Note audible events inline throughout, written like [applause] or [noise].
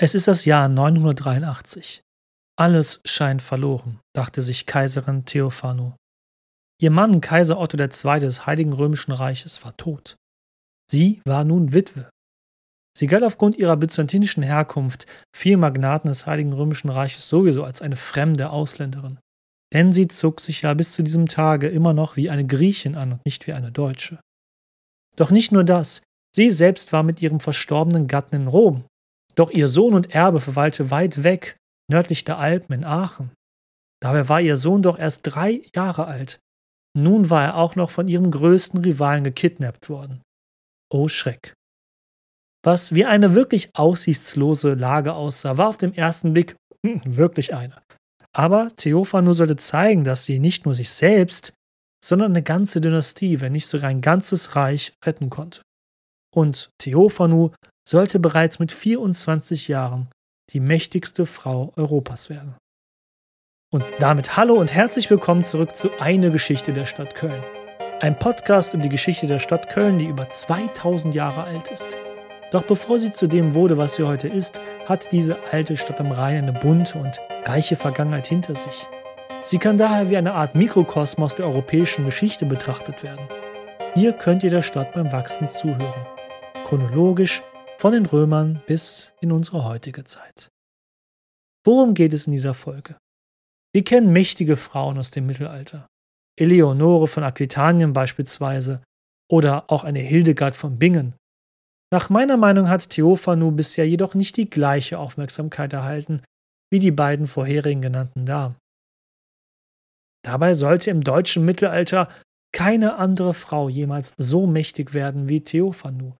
Es ist das Jahr 983. Alles scheint verloren, dachte sich Kaiserin Theophano. Ihr Mann, Kaiser Otto II. des Heiligen Römischen Reiches, war tot. Sie war nun Witwe. Sie galt aufgrund ihrer byzantinischen Herkunft vielen Magnaten des Heiligen Römischen Reiches sowieso als eine fremde Ausländerin. Denn sie zog sich ja bis zu diesem Tage immer noch wie eine Griechin an und nicht wie eine Deutsche. Doch nicht nur das, sie selbst war mit ihrem verstorbenen Gatten in Rom doch ihr Sohn und Erbe verweilte weit weg, nördlich der Alpen in Aachen. Dabei war ihr Sohn doch erst drei Jahre alt. Nun war er auch noch von ihrem größten Rivalen gekidnappt worden. Oh Schreck. Was wie eine wirklich aussichtslose Lage aussah, war auf den ersten Blick [laughs] wirklich eine. Aber Theophano sollte zeigen, dass sie nicht nur sich selbst, sondern eine ganze Dynastie, wenn nicht sogar ein ganzes Reich retten konnte. Und Theophanu sollte bereits mit 24 Jahren die mächtigste Frau Europas werden. Und damit hallo und herzlich willkommen zurück zu Eine Geschichte der Stadt Köln. Ein Podcast um die Geschichte der Stadt Köln, die über 2000 Jahre alt ist. Doch bevor sie zu dem wurde, was sie heute ist, hat diese alte Stadt am Rhein eine bunte und reiche Vergangenheit hinter sich. Sie kann daher wie eine Art Mikrokosmos der europäischen Geschichte betrachtet werden. Hier könnt ihr der Stadt beim Wachsen zuhören. Chronologisch von den Römern bis in unsere heutige Zeit. Worum geht es in dieser Folge? Wir kennen mächtige Frauen aus dem Mittelalter. Eleonore von Aquitanien beispielsweise oder auch eine Hildegard von Bingen. Nach meiner Meinung hat Theophanu bisher jedoch nicht die gleiche Aufmerksamkeit erhalten wie die beiden vorherigen genannten Damen. Dabei sollte im deutschen Mittelalter keine andere Frau jemals so mächtig werden wie Theophanu,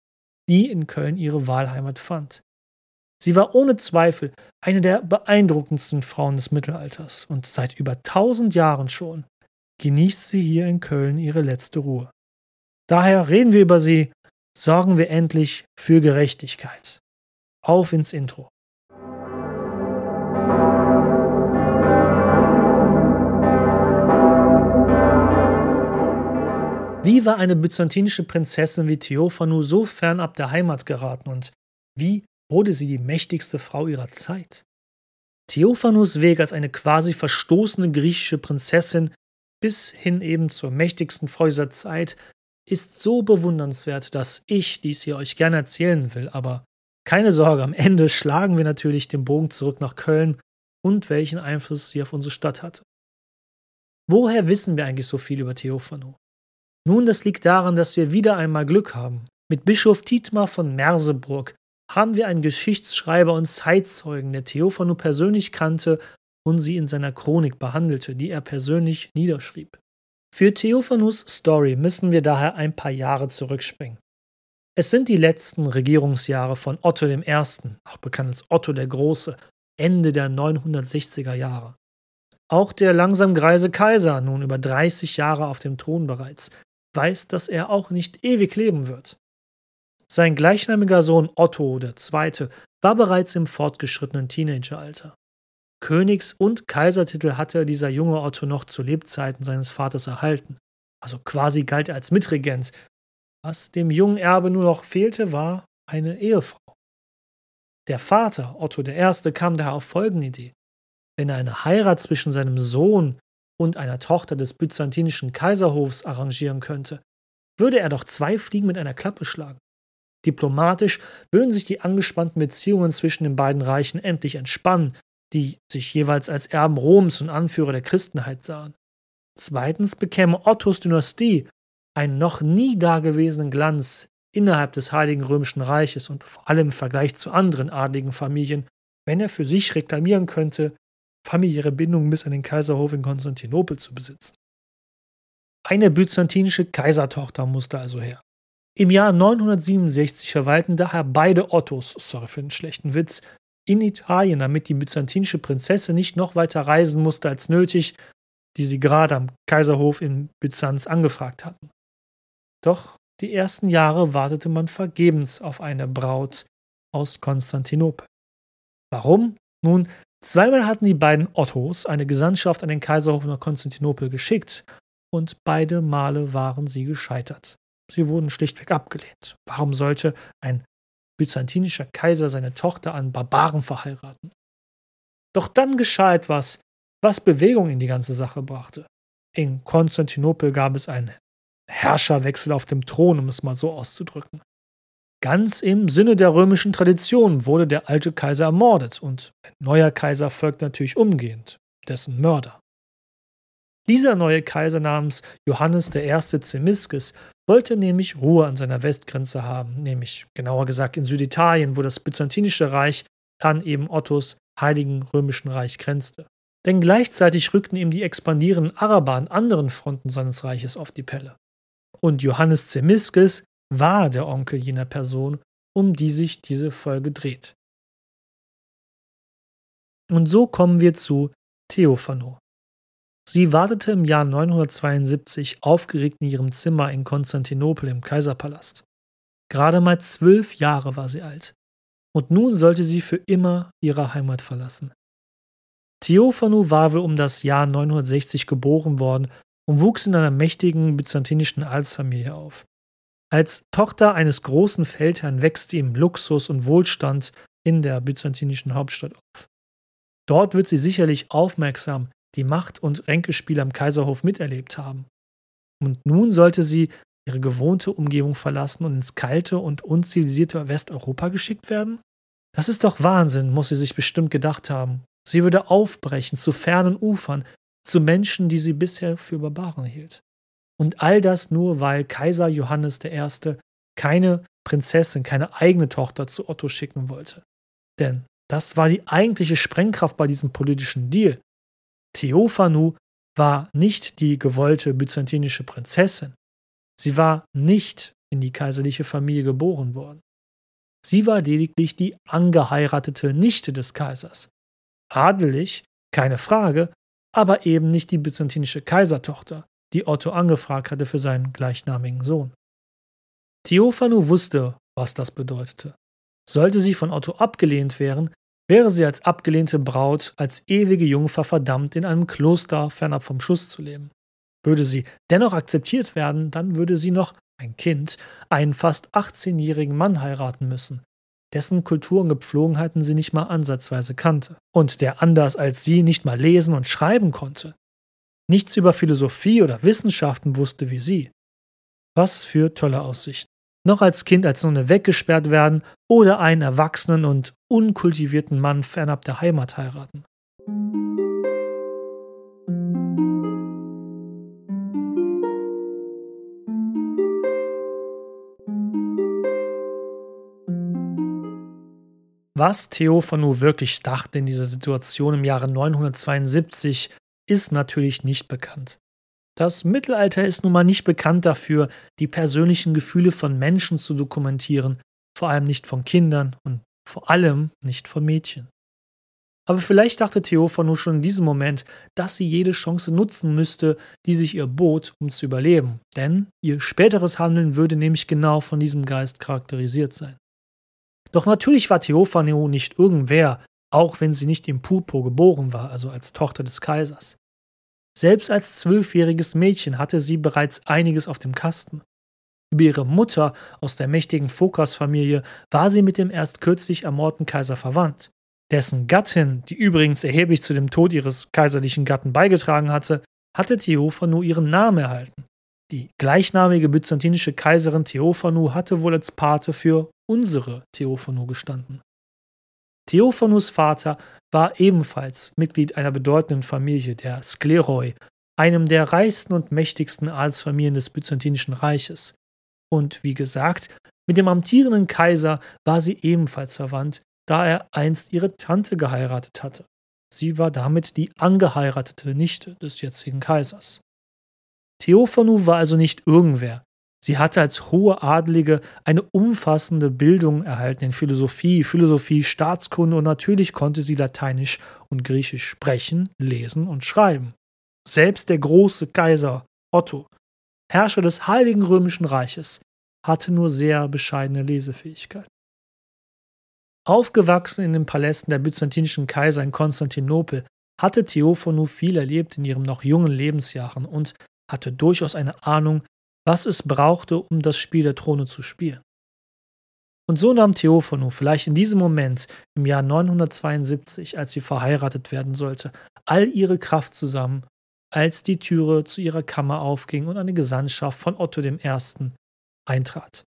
die in Köln ihre Wahlheimat fand. Sie war ohne Zweifel eine der beeindruckendsten Frauen des Mittelalters und seit über tausend Jahren schon genießt sie hier in Köln ihre letzte Ruhe. Daher reden wir über sie, sorgen wir endlich für Gerechtigkeit. Auf ins Intro. Wie war eine byzantinische Prinzessin wie Theophanu so fernab der Heimat geraten und wie wurde sie die mächtigste Frau ihrer Zeit? Theophanus Weg als eine quasi verstoßene griechische Prinzessin bis hin eben zur mächtigsten Frau dieser Zeit ist so bewundernswert, dass ich dies hier euch gerne erzählen will, aber keine Sorge, am Ende schlagen wir natürlich den Bogen zurück nach Köln und welchen Einfluss sie auf unsere Stadt hatte. Woher wissen wir eigentlich so viel über Theophanu? Nun, das liegt daran, dass wir wieder einmal Glück haben. Mit Bischof Dietmar von Merseburg haben wir einen Geschichtsschreiber und Zeitzeugen, der Theophanu persönlich kannte und sie in seiner Chronik behandelte, die er persönlich niederschrieb. Für Theophanus Story müssen wir daher ein paar Jahre zurückspringen. Es sind die letzten Regierungsjahre von Otto I., auch bekannt als Otto der Große, Ende der 960er Jahre. Auch der langsam greise Kaiser, nun über 30 Jahre auf dem Thron bereits, weiß, dass er auch nicht ewig leben wird. Sein gleichnamiger Sohn Otto II. war bereits im fortgeschrittenen Teenageralter. Königs- und Kaisertitel hatte dieser junge Otto noch zu Lebzeiten seines Vaters erhalten, also quasi galt er als Mitregent. Was dem jungen Erbe nur noch fehlte, war eine Ehefrau. Der Vater, Otto I., kam daher auf folgende Idee. Wenn er eine Heirat zwischen seinem Sohn und einer Tochter des byzantinischen Kaiserhofs arrangieren könnte, würde er doch zwei Fliegen mit einer Klappe schlagen. Diplomatisch würden sich die angespannten Beziehungen zwischen den beiden Reichen endlich entspannen, die sich jeweils als Erben Roms und Anführer der Christenheit sahen. Zweitens bekäme Ottos Dynastie einen noch nie dagewesenen Glanz innerhalb des Heiligen Römischen Reiches und vor allem im Vergleich zu anderen adligen Familien, wenn er für sich reklamieren könnte, familiäre Bindungen bis an den Kaiserhof in Konstantinopel zu besitzen. Eine byzantinische Kaisertochter musste also her. Im Jahr 967 verweilten daher beide Ottos, sorry für den schlechten Witz, in Italien, damit die byzantinische Prinzessin nicht noch weiter reisen musste als nötig, die sie gerade am Kaiserhof in Byzanz angefragt hatten. Doch die ersten Jahre wartete man vergebens auf eine Braut aus Konstantinopel. Warum? Nun, Zweimal hatten die beiden Ottos eine Gesandtschaft an den Kaiserhof nach Konstantinopel geschickt und beide Male waren sie gescheitert. Sie wurden schlichtweg abgelehnt. Warum sollte ein byzantinischer Kaiser seine Tochter an Barbaren verheiraten. Doch dann geschah etwas, was Bewegung in die ganze Sache brachte. In Konstantinopel gab es einen Herrscherwechsel auf dem Thron, um es mal so auszudrücken. Ganz im Sinne der römischen Tradition wurde der alte Kaiser ermordet und ein neuer Kaiser folgt natürlich umgehend, dessen Mörder. Dieser neue Kaiser namens Johannes I. Zemiskes wollte nämlich Ruhe an seiner Westgrenze haben, nämlich genauer gesagt in Süditalien, wo das Byzantinische Reich an eben Ottos heiligen römischen Reich grenzte. Denn gleichzeitig rückten ihm die expandierenden Araber an anderen Fronten seines Reiches auf die Pelle. Und Johannes Zemiskes war der Onkel jener Person, um die sich diese Folge dreht. Und so kommen wir zu Theophano. Sie wartete im Jahr 972 aufgeregt in ihrem Zimmer in Konstantinopel im Kaiserpalast. Gerade mal zwölf Jahre war sie alt. Und nun sollte sie für immer ihre Heimat verlassen. Theophanu war wohl um das Jahr 960 geboren worden und wuchs in einer mächtigen byzantinischen Adelsfamilie auf. Als Tochter eines großen Feldherrn wächst sie im Luxus und Wohlstand in der byzantinischen Hauptstadt auf. Dort wird sie sicherlich aufmerksam die Macht- und Ränkespiele am Kaiserhof miterlebt haben. Und nun sollte sie ihre gewohnte Umgebung verlassen und ins kalte und unzivilisierte Westeuropa geschickt werden? Das ist doch Wahnsinn, muss sie sich bestimmt gedacht haben. Sie würde aufbrechen zu fernen Ufern, zu Menschen, die sie bisher für Barbaren hielt. Und all das nur, weil Kaiser Johannes I. keine Prinzessin, keine eigene Tochter zu Otto schicken wollte. Denn das war die eigentliche Sprengkraft bei diesem politischen Deal. Theophanu war nicht die gewollte byzantinische Prinzessin. Sie war nicht in die kaiserliche Familie geboren worden. Sie war lediglich die angeheiratete Nichte des Kaisers. Adelig, keine Frage, aber eben nicht die byzantinische Kaisertochter, die Otto angefragt hatte für seinen gleichnamigen Sohn. Theophanu wusste, was das bedeutete. Sollte sie von Otto abgelehnt werden, wäre sie als abgelehnte Braut, als ewige Jungfer verdammt, in einem Kloster fernab vom Schuss zu leben. Würde sie dennoch akzeptiert werden, dann würde sie noch, ein Kind, einen fast 18-jährigen Mann heiraten müssen, dessen Kultur und Gepflogenheiten sie nicht mal ansatzweise kannte und der anders als sie nicht mal lesen und schreiben konnte nichts über Philosophie oder Wissenschaften wusste wie sie. Was für tolle Aussichten. Noch als Kind als Nonne weggesperrt werden oder einen erwachsenen und unkultivierten Mann fernab der Heimat heiraten. Was Theophanu wirklich dachte in dieser Situation im Jahre 972, ist natürlich nicht bekannt. Das Mittelalter ist nun mal nicht bekannt dafür, die persönlichen Gefühle von Menschen zu dokumentieren, vor allem nicht von Kindern und vor allem nicht von Mädchen. Aber vielleicht dachte Theophano schon in diesem Moment, dass sie jede Chance nutzen müsste, die sich ihr bot, um zu überleben, denn ihr späteres Handeln würde nämlich genau von diesem Geist charakterisiert sein. Doch natürlich war Theophano nicht irgendwer, auch wenn sie nicht im Pupo geboren war, also als Tochter des Kaisers. Selbst als zwölfjähriges Mädchen hatte sie bereits einiges auf dem Kasten. Über ihre Mutter aus der mächtigen Phokas-Familie war sie mit dem erst kürzlich ermordeten Kaiser verwandt. Dessen Gattin, die übrigens erheblich zu dem Tod ihres kaiserlichen Gatten beigetragen hatte, hatte Theophanu ihren Namen erhalten. Die gleichnamige byzantinische Kaiserin Theophanu hatte wohl als Pate für unsere Theophanu gestanden. Theophanus Vater war ebenfalls Mitglied einer bedeutenden Familie, der Skleroi, einem der reichsten und mächtigsten Adelsfamilien des Byzantinischen Reiches. Und wie gesagt, mit dem amtierenden Kaiser war sie ebenfalls verwandt, da er einst ihre Tante geheiratet hatte. Sie war damit die angeheiratete Nichte des jetzigen Kaisers. Theophanu war also nicht irgendwer. Sie hatte als hohe Adlige eine umfassende Bildung erhalten in Philosophie, Philosophie, Staatskunde und natürlich konnte sie Lateinisch und Griechisch sprechen, lesen und schreiben. Selbst der große Kaiser Otto, Herrscher des Heiligen Römischen Reiches, hatte nur sehr bescheidene Lesefähigkeit. Aufgewachsen in den Palästen der byzantinischen Kaiser in Konstantinopel, hatte Theophanu viel erlebt in ihren noch jungen Lebensjahren und hatte durchaus eine Ahnung was es brauchte, um das Spiel der Throne zu spielen. Und so nahm Theophanu vielleicht in diesem Moment im Jahr 972, als sie verheiratet werden sollte, all ihre Kraft zusammen, als die Türe zu ihrer Kammer aufging und eine Gesandtschaft von Otto I. eintrat.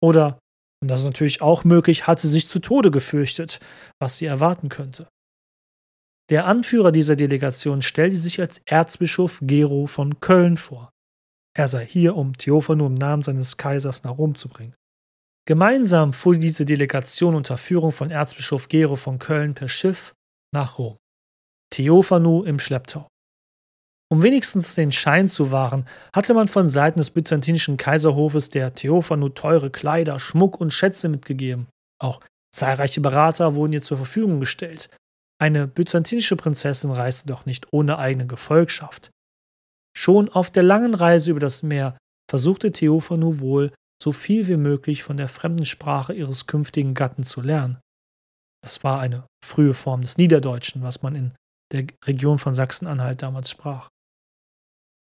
Oder, und das ist natürlich auch möglich, hat sie sich zu Tode gefürchtet, was sie erwarten könnte. Der Anführer dieser Delegation stellte sich als Erzbischof Gero von Köln vor. Er sei hier, um Theophanu im Namen seines Kaisers nach Rom zu bringen. Gemeinsam fuhr diese Delegation unter Führung von Erzbischof Gero von Köln per Schiff nach Rom. Theophanu im Schlepptau. Um wenigstens den Schein zu wahren, hatte man von Seiten des byzantinischen Kaiserhofes der Theophanu teure Kleider, Schmuck und Schätze mitgegeben. Auch zahlreiche Berater wurden ihr zur Verfügung gestellt. Eine byzantinische Prinzessin reiste doch nicht ohne eigene Gefolgschaft. Schon auf der langen Reise über das Meer versuchte Theophanu wohl, so viel wie möglich von der fremden Sprache ihres künftigen Gatten zu lernen. Das war eine frühe Form des Niederdeutschen, was man in der Region von Sachsen-Anhalt damals sprach.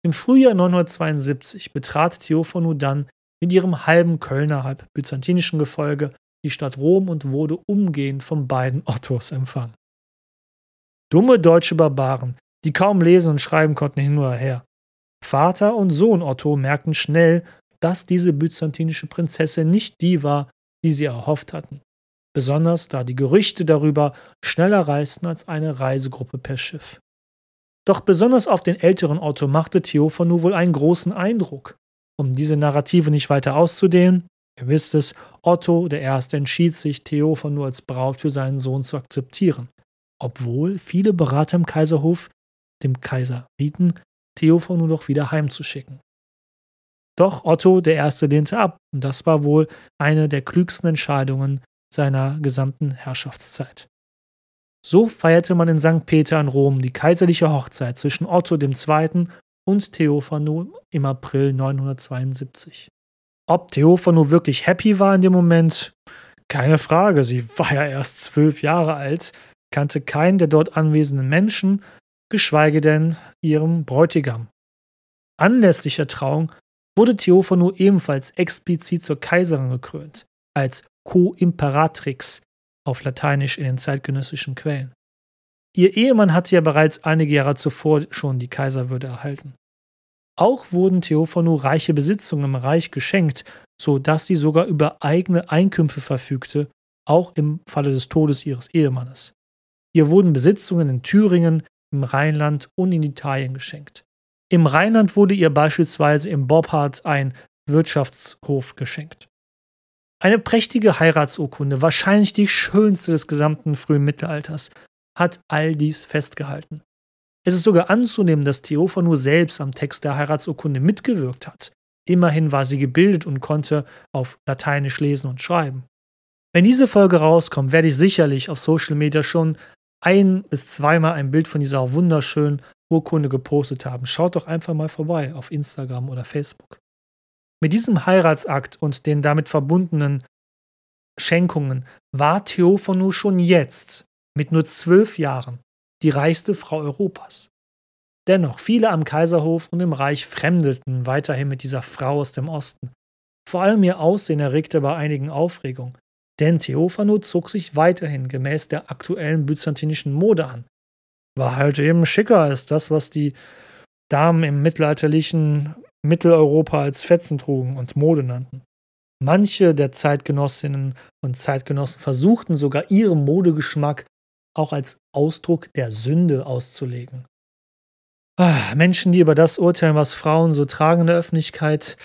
Im Frühjahr 972 betrat Theophanu dann mit ihrem halben Kölner, halb byzantinischen Gefolge die Stadt Rom und wurde umgehend von beiden [laughs] Ottos empfangen. Dumme deutsche Barbaren, die kaum lesen und schreiben konnten hin oder her. Vater und Sohn Otto merkten schnell, dass diese byzantinische Prinzessin nicht die war, die sie erhofft hatten. Besonders da die Gerüchte darüber schneller reisten als eine Reisegruppe per Schiff. Doch besonders auf den älteren Otto machte Theophanu wohl einen großen Eindruck. Um diese Narrative nicht weiter auszudehnen, ihr wisst es, Otto der Erste entschied sich, Theophanu als Braut für seinen Sohn zu akzeptieren, obwohl viele Berater im Kaiserhof dem Kaiser rieten, Theophanu doch wieder heimzuschicken. Doch Otto der Erste lehnte ab, und das war wohl eine der klügsten Entscheidungen seiner gesamten Herrschaftszeit. So feierte man in St. Peter in Rom die kaiserliche Hochzeit zwischen Otto II. und Theophanu im April 972. Ob Theophanu wirklich happy war in dem Moment? Keine Frage, sie war ja erst zwölf Jahre alt, kannte keinen der dort anwesenden Menschen, geschweige denn ihrem Bräutigam. Anlässlich der Trauung wurde Theophanu ebenfalls explizit zur Kaiserin gekrönt, als Co-Imperatrix auf Lateinisch in den zeitgenössischen Quellen. Ihr Ehemann hatte ja bereits einige Jahre zuvor schon die Kaiserwürde erhalten. Auch wurden Theophanu reiche Besitzungen im Reich geschenkt, so dass sie sogar über eigene Einkünfte verfügte, auch im Falle des Todes ihres Ehemannes. Ihr wurden Besitzungen in Thüringen, im Rheinland und in Italien geschenkt. Im Rheinland wurde ihr beispielsweise im Bobbhardt ein Wirtschaftshof geschenkt. Eine prächtige Heiratsurkunde, wahrscheinlich die schönste des gesamten frühen Mittelalters, hat all dies festgehalten. Es ist sogar anzunehmen, dass Theophanu selbst am Text der Heiratsurkunde mitgewirkt hat. Immerhin war sie gebildet und konnte auf Lateinisch lesen und schreiben. Wenn diese Folge rauskommt, werde ich sicherlich auf Social Media schon ein bis zweimal ein Bild von dieser wunderschönen Urkunde gepostet haben. Schaut doch einfach mal vorbei auf Instagram oder Facebook. Mit diesem Heiratsakt und den damit verbundenen Schenkungen war Theophanu schon jetzt, mit nur zwölf Jahren, die reichste Frau Europas. Dennoch, viele am Kaiserhof und im Reich fremdelten weiterhin mit dieser Frau aus dem Osten. Vor allem ihr Aussehen erregte bei einigen Aufregung, denn Theophanu zog sich weiterhin gemäß der aktuellen byzantinischen Mode an, war halt eben schicker als das, was die Damen im mittelalterlichen Mitteleuropa als Fetzen trugen und Mode nannten. Manche der Zeitgenossinnen und Zeitgenossen versuchten sogar ihren Modegeschmack auch als Ausdruck der Sünde auszulegen. Ah, Menschen, die über das urteilen, was Frauen so tragen in der Öffentlichkeit,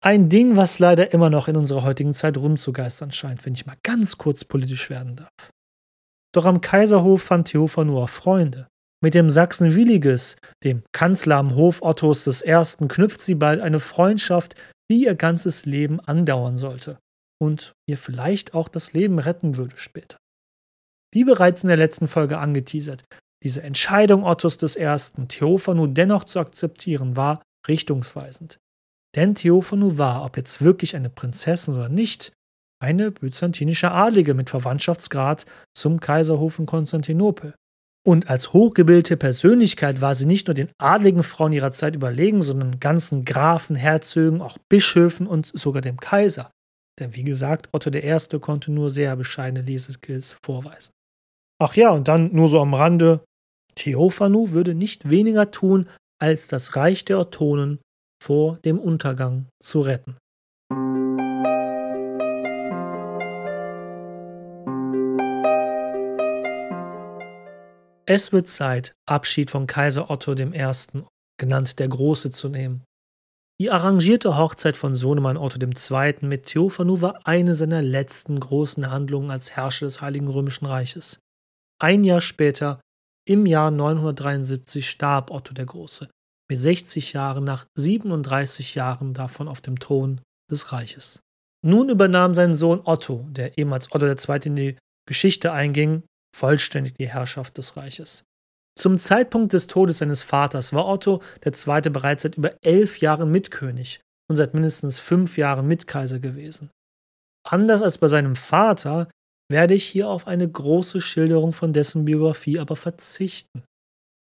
ein Ding, was leider immer noch in unserer heutigen Zeit rumzugeistern scheint, wenn ich mal ganz kurz politisch werden darf. Doch am Kaiserhof fand Theophor nur Freunde. Mit dem Sachsen Williges, dem Kanzler am Hof Ottos I., knüpft sie bald eine Freundschaft, die ihr ganzes Leben andauern sollte und ihr vielleicht auch das Leben retten würde später. Wie bereits in der letzten Folge angeteasert, diese Entscheidung Ottos I., Theophanu dennoch zu akzeptieren, war richtungsweisend. Denn Theophanu war, ob jetzt wirklich eine Prinzessin oder nicht, eine byzantinische Adlige mit Verwandtschaftsgrad zum Kaiserhof in Konstantinopel. Und als hochgebildete Persönlichkeit war sie nicht nur den adligen Frauen ihrer Zeit überlegen, sondern ganzen Grafen, Herzögen, auch Bischöfen und sogar dem Kaiser. denn wie gesagt, Otto I. konnte nur sehr bescheidene Leseskills vorweisen. Ach ja, und dann nur so am Rande, Theophanu würde nicht weniger tun, als das Reich der Ottonen vor dem Untergang zu retten. Es wird Zeit, Abschied von Kaiser Otto I., genannt der Große, zu nehmen. Die arrangierte Hochzeit von Sohnemann Otto II. mit Theophanu war eine seiner letzten großen Handlungen als Herrscher des Heiligen Römischen Reiches. Ein Jahr später, im Jahr 973, starb Otto der Große, mit 60 Jahren nach 37 Jahren davon auf dem Thron des Reiches. Nun übernahm sein Sohn Otto, der ehemals Otto II. in die Geschichte einging, vollständig die Herrschaft des Reiches. Zum Zeitpunkt des Todes seines Vaters war Otto II. bereits seit über elf Jahren Mitkönig und seit mindestens fünf Jahren Mitkaiser gewesen. Anders als bei seinem Vater werde ich hier auf eine große Schilderung von dessen Biografie aber verzichten.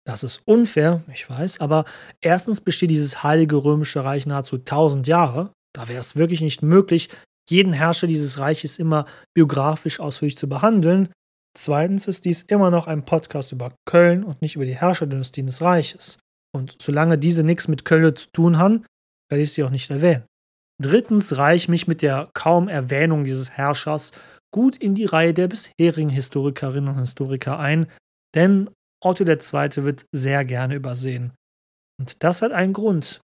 Das ist unfair, ich weiß, aber erstens besteht dieses heilige römische Reich nahezu tausend Jahre. Da wäre es wirklich nicht möglich, jeden Herrscher dieses Reiches immer biografisch ausführlich zu behandeln. Zweitens ist dies immer noch ein Podcast über Köln und nicht über die Herrscherdynastien des Reiches. Und solange diese nichts mit Köln zu tun haben, werde ich sie auch nicht erwähnen. Drittens reiche ich mich mit der kaum Erwähnung dieses Herrschers gut in die Reihe der bisherigen Historikerinnen und Historiker ein, denn Otto II. wird sehr gerne übersehen. Und das hat einen Grund.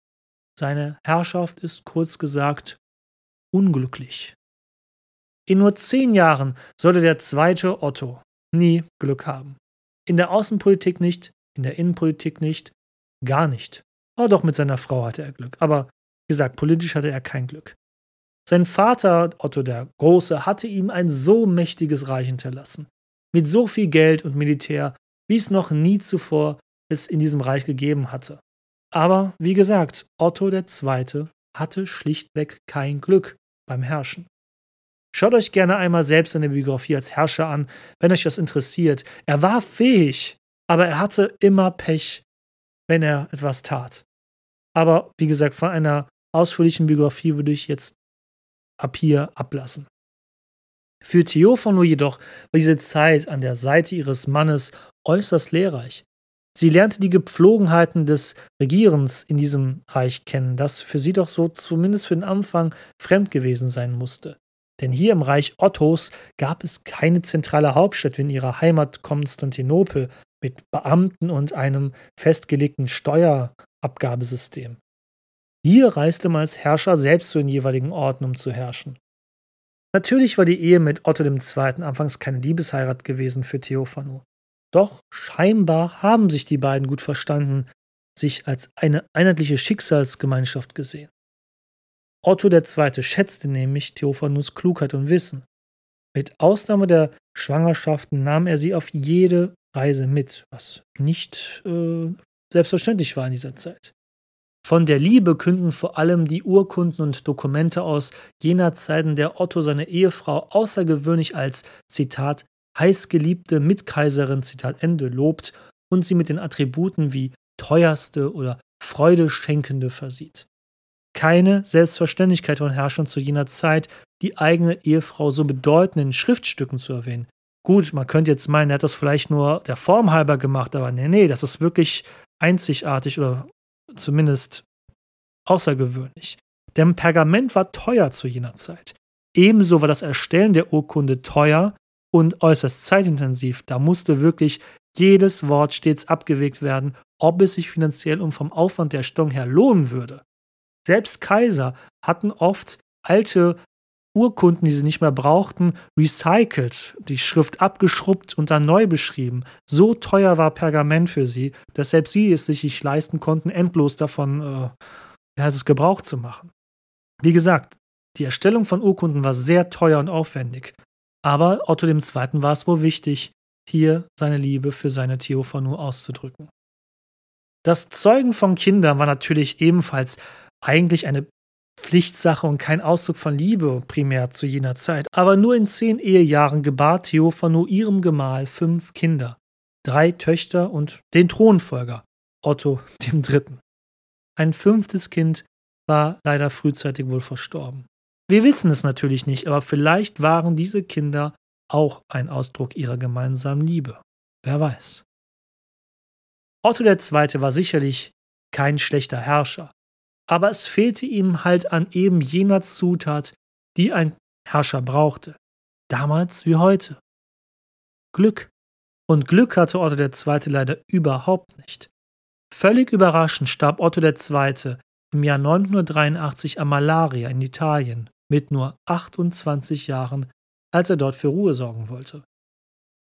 Seine Herrschaft ist kurz gesagt unglücklich. In nur zehn Jahren sollte der zweite Otto nie Glück haben. In der Außenpolitik nicht, in der Innenpolitik nicht, gar nicht. Aber doch mit seiner Frau hatte er Glück. Aber wie gesagt, politisch hatte er kein Glück. Sein Vater, Otto der Große, hatte ihm ein so mächtiges Reich hinterlassen. Mit so viel Geld und Militär, wie es noch nie zuvor es in diesem Reich gegeben hatte. Aber wie gesagt, Otto II. hatte schlichtweg kein Glück beim Herrschen. Schaut euch gerne einmal selbst seine Biografie als Herrscher an, wenn euch das interessiert. Er war fähig, aber er hatte immer Pech, wenn er etwas tat. Aber wie gesagt, von einer ausführlichen Biografie würde ich jetzt ab hier ablassen. Für Theophano jedoch war diese Zeit an der Seite ihres Mannes äußerst lehrreich. Sie lernte die Gepflogenheiten des Regierens in diesem Reich kennen, das für sie doch so zumindest für den Anfang fremd gewesen sein musste. Denn hier im Reich Ottos gab es keine zentrale Hauptstadt wie in ihrer Heimat Konstantinopel mit Beamten und einem festgelegten Steuerabgabesystem. Hier reiste man als Herrscher selbst zu den jeweiligen Orten, um zu herrschen. Natürlich war die Ehe mit Otto II. anfangs keine Liebesheirat gewesen für Theophano. Doch scheinbar haben sich die beiden gut verstanden, sich als eine einheitliche Schicksalsgemeinschaft gesehen. Otto II. schätzte nämlich Theophanus Klugheit und Wissen. Mit Ausnahme der Schwangerschaften nahm er sie auf jede Reise mit, was nicht äh, selbstverständlich war in dieser Zeit. Von der Liebe künden vor allem die Urkunden und Dokumente aus jener Zeiten, der Otto seine Ehefrau außergewöhnlich als Zitat heißgeliebte Mitkaiserin Zitat Ende lobt und sie mit den Attributen wie teuerste oder freudeschenkende versieht keine Selbstverständlichkeit von Herrschern zu jener Zeit, die eigene Ehefrau so bedeutend in Schriftstücken zu erwähnen. Gut, man könnte jetzt meinen, er hat das vielleicht nur der Form halber gemacht, aber nee, nee, das ist wirklich einzigartig oder zumindest außergewöhnlich. Denn Pergament war teuer zu jener Zeit. Ebenso war das Erstellen der Urkunde teuer und äußerst zeitintensiv. Da musste wirklich jedes Wort stets abgewegt werden, ob es sich finanziell und vom Aufwand der Erstellung her lohnen würde. Selbst Kaiser hatten oft alte Urkunden, die sie nicht mehr brauchten, recycelt, die Schrift abgeschrubbt und dann neu beschrieben. So teuer war Pergament für sie, dass selbst sie es sich nicht leisten konnten, endlos davon, äh, wie heißt es, Gebrauch zu machen. Wie gesagt, die Erstellung von Urkunden war sehr teuer und aufwendig. Aber Otto II. war es wohl wichtig, hier seine Liebe für seine Theophanu auszudrücken. Das Zeugen von Kindern war natürlich ebenfalls eigentlich eine Pflichtsache und kein Ausdruck von Liebe primär zu jener Zeit. Aber nur in zehn Ehejahren gebar Theophano ihrem Gemahl fünf Kinder, drei Töchter und den Thronfolger, Otto III. Ein fünftes Kind war leider frühzeitig wohl verstorben. Wir wissen es natürlich nicht, aber vielleicht waren diese Kinder auch ein Ausdruck ihrer gemeinsamen Liebe. Wer weiß. Otto II. war sicherlich kein schlechter Herrscher, aber es fehlte ihm halt an eben jener Zutat, die ein Herrscher brauchte, damals wie heute. Glück. Und Glück hatte Otto II. leider überhaupt nicht. Völlig überraschend starb Otto II. im Jahr 983 an Malaria in Italien mit nur 28 Jahren, als er dort für Ruhe sorgen wollte.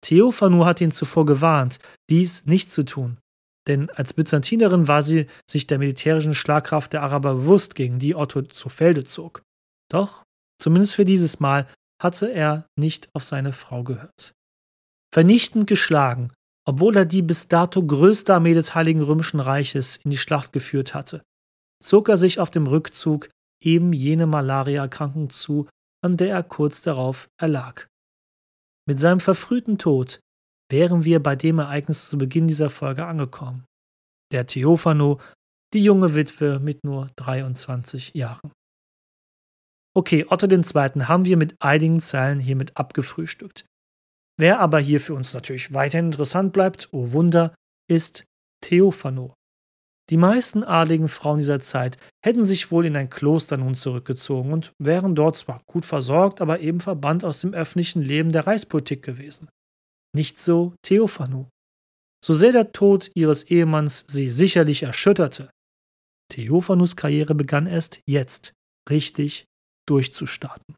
Theophanu hatte ihn zuvor gewarnt, dies nicht zu tun, denn als Byzantinerin war sie sich der militärischen Schlagkraft der Araber bewusst, gegen die Otto zu Felde zog. Doch, zumindest für dieses Mal, hatte er nicht auf seine Frau gehört. Vernichtend geschlagen, obwohl er die bis dato größte Armee des Heiligen Römischen Reiches in die Schlacht geführt hatte, zog er sich auf dem Rückzug eben jene Malariaerkrankung zu, an der er kurz darauf erlag. Mit seinem verfrühten Tod wären wir bei dem Ereignis zu Beginn dieser Folge angekommen. Der Theophano, die junge Witwe mit nur 23 Jahren. Okay, Otto II. haben wir mit einigen Zeilen hiermit abgefrühstückt. Wer aber hier für uns natürlich weiterhin interessant bleibt, oh Wunder, ist Theophano. Die meisten adligen Frauen dieser Zeit hätten sich wohl in ein Kloster nun zurückgezogen und wären dort zwar gut versorgt, aber eben verbannt aus dem öffentlichen Leben der Reichspolitik gewesen. Nicht so Theophanu. So sehr der Tod ihres Ehemanns sie sicherlich erschütterte. Theophanus Karriere begann erst jetzt richtig durchzustarten.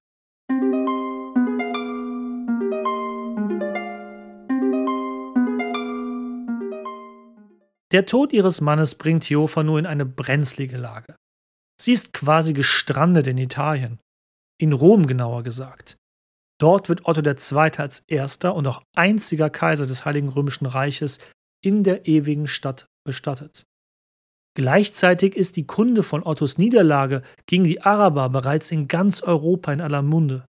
Der Tod ihres Mannes bringt Theophanu in eine brenzlige Lage. Sie ist quasi gestrandet in Italien, in Rom genauer gesagt. Dort wird Otto II. als erster und auch einziger Kaiser des Heiligen Römischen Reiches in der ewigen Stadt bestattet. Gleichzeitig ist die Kunde von Ottos Niederlage gegen die Araber bereits in ganz Europa in aller Munde.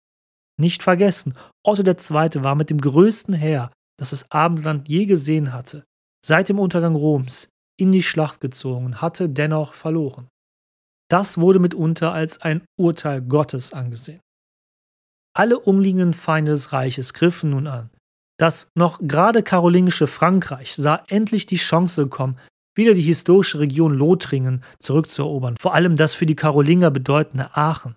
Nicht vergessen, Otto II. war mit dem größten Heer, das das Abendland je gesehen hatte, seit dem Untergang Roms in die Schlacht gezogen, hatte dennoch verloren. Das wurde mitunter als ein Urteil Gottes angesehen. Alle umliegenden Feinde des Reiches griffen nun an. Das noch gerade karolingische Frankreich sah endlich die Chance kommen, wieder die historische Region Lothringen zurückzuerobern, vor allem das für die Karolinger bedeutende Aachen.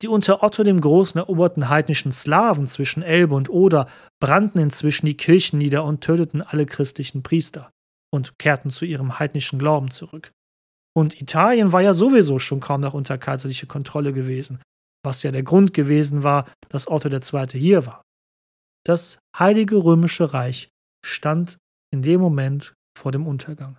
Die unter Otto dem Großen eroberten heidnischen Slawen zwischen Elbe und Oder brannten inzwischen die Kirchen nieder und töteten alle christlichen Priester und kehrten zu ihrem heidnischen Glauben zurück. Und Italien war ja sowieso schon kaum noch unter kaiserlicher Kontrolle gewesen, was ja der Grund gewesen war, dass Otto II. hier war. Das Heilige Römische Reich stand in dem Moment vor dem Untergang.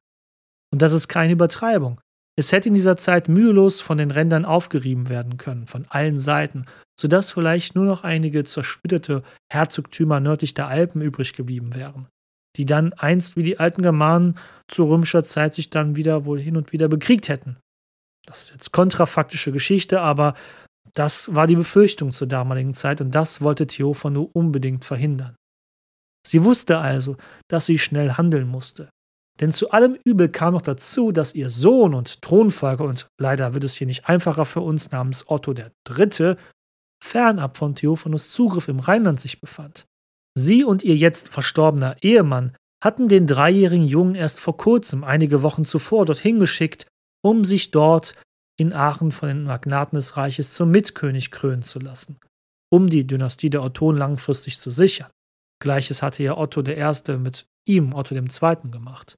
Und das ist keine Übertreibung. Es hätte in dieser Zeit mühelos von den Rändern aufgerieben werden können, von allen Seiten, sodass vielleicht nur noch einige zersplitterte Herzogtümer nördlich der Alpen übrig geblieben wären, die dann einst wie die alten Germanen zu römischer Zeit sich dann wieder wohl hin und wieder bekriegt hätten. Das ist jetzt kontrafaktische Geschichte, aber das war die Befürchtung zur damaligen Zeit und das wollte Theophanu unbedingt verhindern. Sie wusste also, dass sie schnell handeln musste. Denn zu allem Übel kam noch dazu, dass ihr Sohn und Thronfolger, und leider wird es hier nicht einfacher für uns, namens Otto III., fernab von Theophanus Zugriff im Rheinland sich befand. Sie und ihr jetzt verstorbener Ehemann hatten den dreijährigen Jungen erst vor kurzem, einige Wochen zuvor, dorthin geschickt, um sich dort in Aachen von den Magnaten des Reiches zum Mitkönig krönen zu lassen, um die Dynastie der Ottonen langfristig zu sichern. Gleiches hatte ja Otto I. mit ihm, Otto II., gemacht.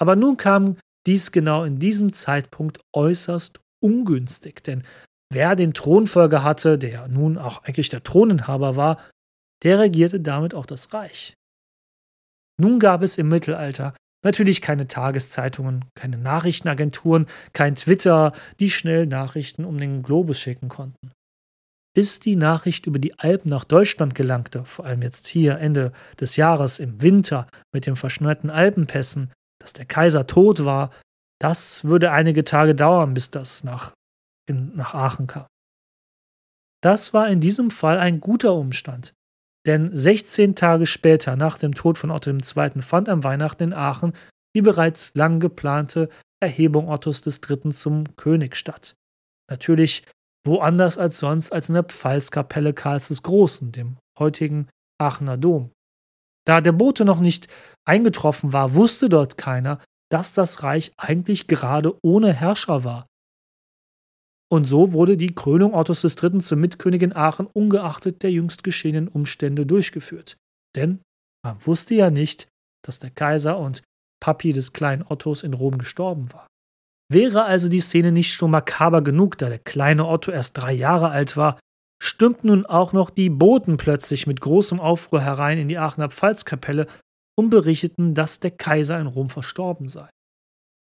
Aber nun kam dies genau in diesem Zeitpunkt äußerst ungünstig, denn wer den Thronfolger hatte, der nun auch eigentlich der Throninhaber war, der regierte damit auch das Reich. Nun gab es im Mittelalter natürlich keine Tageszeitungen, keine Nachrichtenagenturen, kein Twitter, die schnell Nachrichten um den Globus schicken konnten. Bis die Nachricht über die Alpen nach Deutschland gelangte, vor allem jetzt hier Ende des Jahres im Winter mit den verschneiten Alpenpässen, dass der Kaiser tot war, das würde einige Tage dauern, bis das nach, in, nach Aachen kam. Das war in diesem Fall ein guter Umstand, denn 16 Tage später, nach dem Tod von Otto II., fand am Weihnachten in Aachen die bereits lang geplante Erhebung Ottos III. zum König statt. Natürlich woanders als sonst als in der Pfalzkapelle Karls des Großen, dem heutigen Aachener Dom. Da der Bote noch nicht eingetroffen war, wusste dort keiner, dass das Reich eigentlich gerade ohne Herrscher war. Und so wurde die Krönung Ottos III. zum Mitkönig in Aachen ungeachtet der jüngst geschehenen Umstände durchgeführt. Denn man wusste ja nicht, dass der Kaiser und Papi des kleinen Ottos in Rom gestorben war. Wäre also die Szene nicht schon makaber genug, da der kleine Otto erst drei Jahre alt war, stürmten nun auch noch die Boten plötzlich mit großem Aufruhr herein in die Aachener Pfalzkapelle und berichteten, dass der Kaiser in Rom verstorben sei.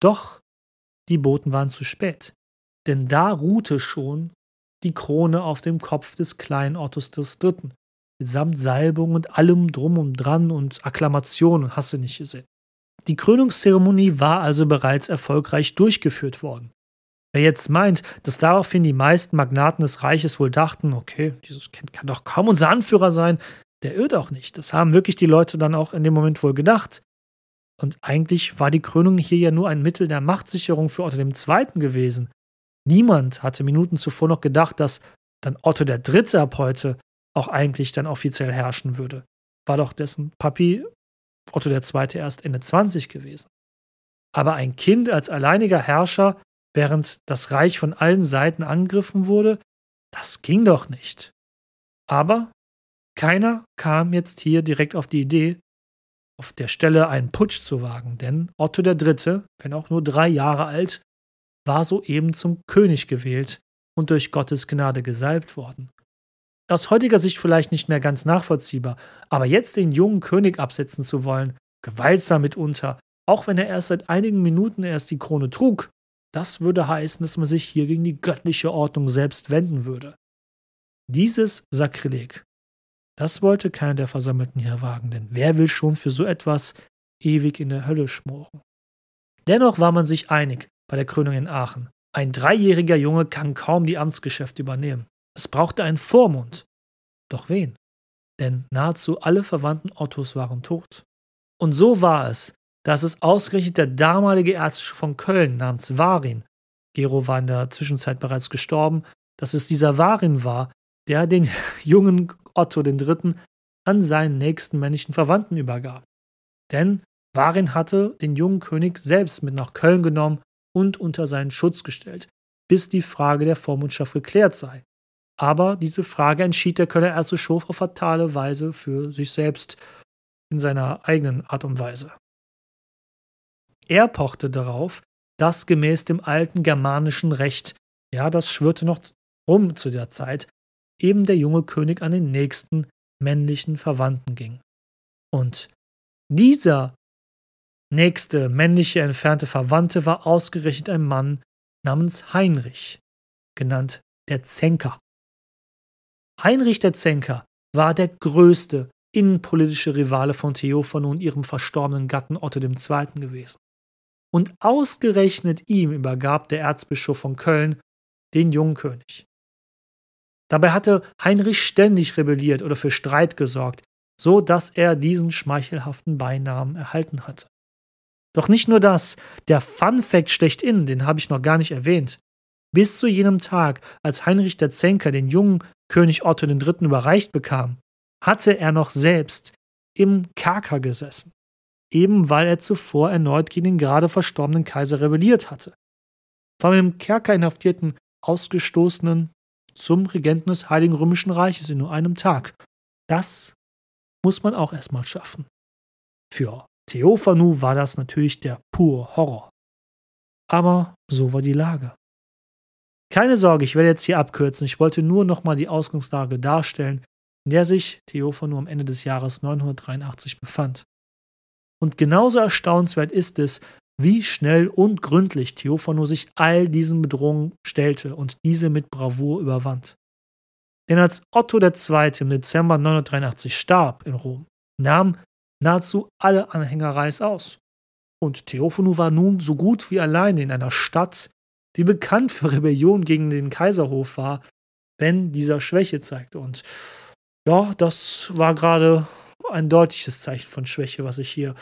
Doch die Boten waren zu spät denn da ruhte schon die Krone auf dem Kopf des kleinen Ottos III. Mitsamt Salbung und allem drum und dran und Akklamationen hast du nicht gesehen. Die Krönungszeremonie war also bereits erfolgreich durchgeführt worden. Wer jetzt meint, dass daraufhin die meisten Magnaten des Reiches wohl dachten, okay, dieses Kind kann doch kaum unser Anführer sein, der irrt auch nicht. Das haben wirklich die Leute dann auch in dem Moment wohl gedacht. Und eigentlich war die Krönung hier ja nur ein Mittel der Machtsicherung für Otto II. gewesen. Niemand hatte Minuten zuvor noch gedacht, dass dann Otto Dritte ab heute auch eigentlich dann offiziell herrschen würde. War doch dessen Papi Otto Zweite erst Ende 20 gewesen. Aber ein Kind als alleiniger Herrscher, während das Reich von allen Seiten angegriffen wurde, das ging doch nicht. Aber keiner kam jetzt hier direkt auf die Idee, auf der Stelle einen Putsch zu wagen, denn Otto Dritte, wenn auch nur drei Jahre alt, war soeben zum König gewählt und durch Gottes Gnade gesalbt worden. Aus heutiger Sicht vielleicht nicht mehr ganz nachvollziehbar, aber jetzt den jungen König absetzen zu wollen, gewaltsam mitunter, auch wenn er erst seit einigen Minuten erst die Krone trug, das würde heißen, dass man sich hier gegen die göttliche Ordnung selbst wenden würde. Dieses Sakrileg, das wollte keiner der Versammelten hier wagen, denn wer will schon für so etwas ewig in der Hölle schmoren? Dennoch war man sich einig, bei der Krönung in Aachen. Ein dreijähriger Junge kann kaum die Amtsgeschäfte übernehmen. Es brauchte einen Vormund. Doch wen? Denn nahezu alle Verwandten Ottos waren tot. Und so war es, dass es ausgerechnet der damalige Erzbischof von Köln namens Warin, Gero war in der Zwischenzeit bereits gestorben, dass es dieser Warin war, der den [laughs] jungen Otto III. an seinen nächsten männlichen Verwandten übergab. Denn Warin hatte den jungen König selbst mit nach Köln genommen und unter seinen Schutz gestellt, bis die Frage der Vormundschaft geklärt sei. Aber diese Frage entschied der Kölner Erzbischof auf fatale Weise für sich selbst in seiner eigenen Art und Weise. Er pochte darauf, dass gemäß dem alten germanischen Recht, ja, das schwirrte noch rum zu der Zeit, eben der junge König an den nächsten männlichen Verwandten ging. Und dieser nächste männliche entfernte Verwandte war ausgerechnet ein Mann namens Heinrich, genannt der Zenker. Heinrich der Zenker war der größte innenpolitische Rivale von Theophano und ihrem verstorbenen Gatten Otto II. gewesen. Und ausgerechnet ihm übergab der Erzbischof von Köln den jungen König. Dabei hatte Heinrich ständig rebelliert oder für Streit gesorgt, so dass er diesen schmeichelhaften Beinamen erhalten hatte. Doch nicht nur das, der Fun Fact schlechthin, den habe ich noch gar nicht erwähnt. Bis zu jenem Tag, als Heinrich der Zenker den jungen König Otto III. überreicht bekam, hatte er noch selbst im Kerker gesessen, eben weil er zuvor erneut gegen den gerade verstorbenen Kaiser rebelliert hatte. Vom im Kerker inhaftierten Ausgestoßenen zum Regenten des Heiligen Römischen Reiches in nur einem Tag. Das muss man auch erstmal schaffen. Für Theophanu war das natürlich der pure Horror. Aber so war die Lage. Keine Sorge, ich werde jetzt hier abkürzen. Ich wollte nur nochmal die Ausgangslage darstellen, in der sich Theophanu am Ende des Jahres 983 befand. Und genauso erstaunenswert ist es, wie schnell und gründlich Theophanu sich all diesen Bedrohungen stellte und diese mit Bravour überwand. Denn als Otto II. im Dezember 983 starb in Rom, nahm nahezu alle Anhänger reißaus. Und Theophanu war nun so gut wie allein in einer Stadt, die bekannt für Rebellion gegen den Kaiserhof war, wenn dieser Schwäche zeigte. Und ja, das war gerade ein deutliches Zeichen von Schwäche, was ich hier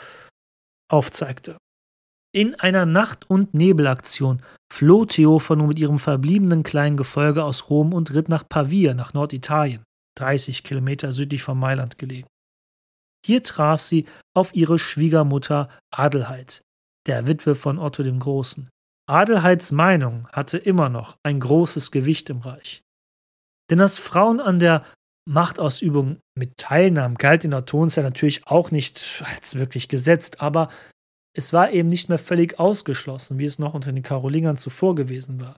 aufzeigte. In einer Nacht- und Nebelaktion floh Theophano mit ihrem verbliebenen kleinen Gefolge aus Rom und ritt nach Pavia, nach Norditalien, 30 Kilometer südlich von Mailand gelegen. Hier traf sie auf ihre Schwiegermutter Adelheid, der Witwe von Otto dem Großen. Adelheids Meinung hatte immer noch ein großes Gewicht im Reich. Denn dass Frauen an der Machtausübung mit teilnahmen, galt in der Tonzeit natürlich auch nicht als wirklich gesetzt, aber es war eben nicht mehr völlig ausgeschlossen, wie es noch unter den Karolingern zuvor gewesen war.